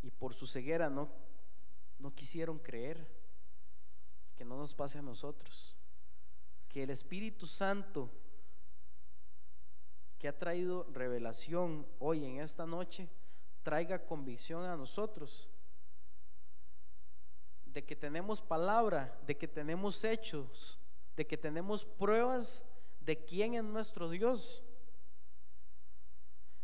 y por su ceguera no, no quisieron creer, que no nos pase a nosotros, que el Espíritu Santo que ha traído revelación hoy en esta noche, traiga convicción a nosotros de que tenemos palabra, de que tenemos hechos, de que tenemos pruebas de quién es nuestro Dios.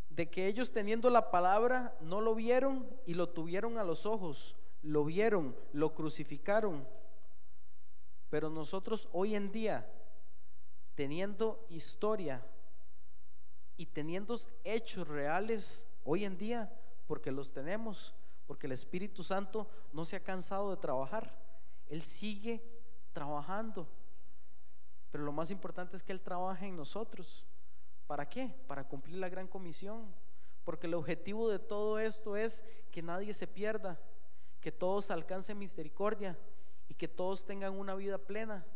De que ellos teniendo la palabra no lo vieron y lo tuvieron a los ojos, lo vieron, lo crucificaron. Pero nosotros hoy en día, teniendo historia, y teniendo hechos reales hoy en día, porque los tenemos, porque el Espíritu Santo no se ha cansado de trabajar, Él sigue trabajando. Pero lo más importante es que Él trabaje en nosotros. ¿Para qué? Para cumplir la gran comisión. Porque el objetivo de todo esto es que nadie se pierda, que todos alcancen misericordia y que todos tengan una vida plena.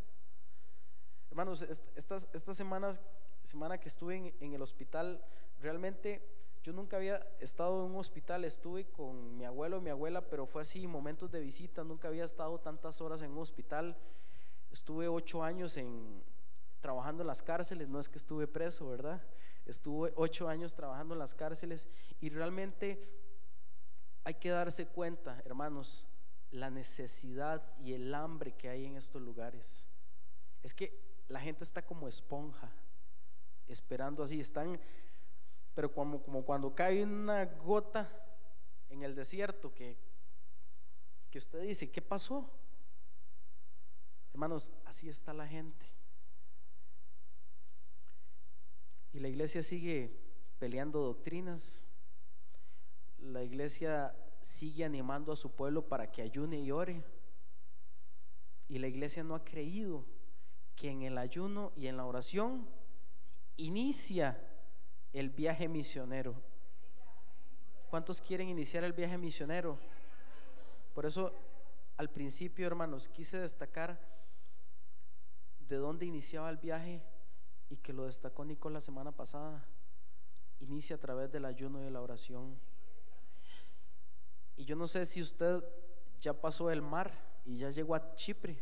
Hermanos, estas, estas semanas semana que estuve en, el hospital, realmente yo nunca había estado en un hospital, estuve con mi abuelo y mi abuela, pero fue así, momentos de visita, nunca había estado tantas horas en un hospital. Estuve ocho años trabajando en las cárceles, no es que estuve preso, ¿verdad? Estuve ocho años trabajando en las cárceles y realmente hay que darse cuenta, hermanos, la necesidad y el hambre que hay en estos lugares. Es que la gente está como esponja esperando así, están, pero como, como cuando cae una gota en el desierto que, que usted dice, ¿qué pasó? Hermanos, así está la gente. Y la iglesia sigue peleando doctrinas. La iglesia sigue animando a su pueblo para que ayune y ore. Y la iglesia no ha creído que en el ayuno y en la oración inicia el viaje misionero. ¿Cuántos quieren iniciar el viaje misionero? Por eso, al principio, hermanos, quise destacar de dónde iniciaba el viaje y que lo destacó Nico la semana pasada. Inicia a través del ayuno y de la oración. Y yo no sé si usted ya pasó el mar y ya llegó a Chipre.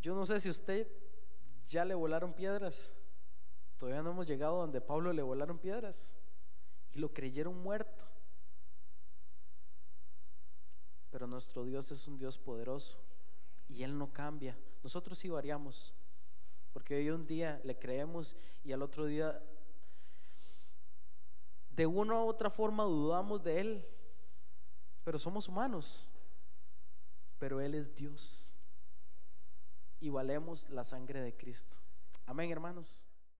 Yo no sé si usted ya le volaron piedras. Todavía no hemos llegado donde Pablo le volaron piedras y lo creyeron muerto. Pero nuestro Dios es un Dios poderoso y Él no cambia. Nosotros sí variamos, porque hoy un día le creemos y al otro día de una u otra forma dudamos de Él, pero somos humanos, pero Él es Dios y valemos la sangre de Cristo. Amén, hermanos.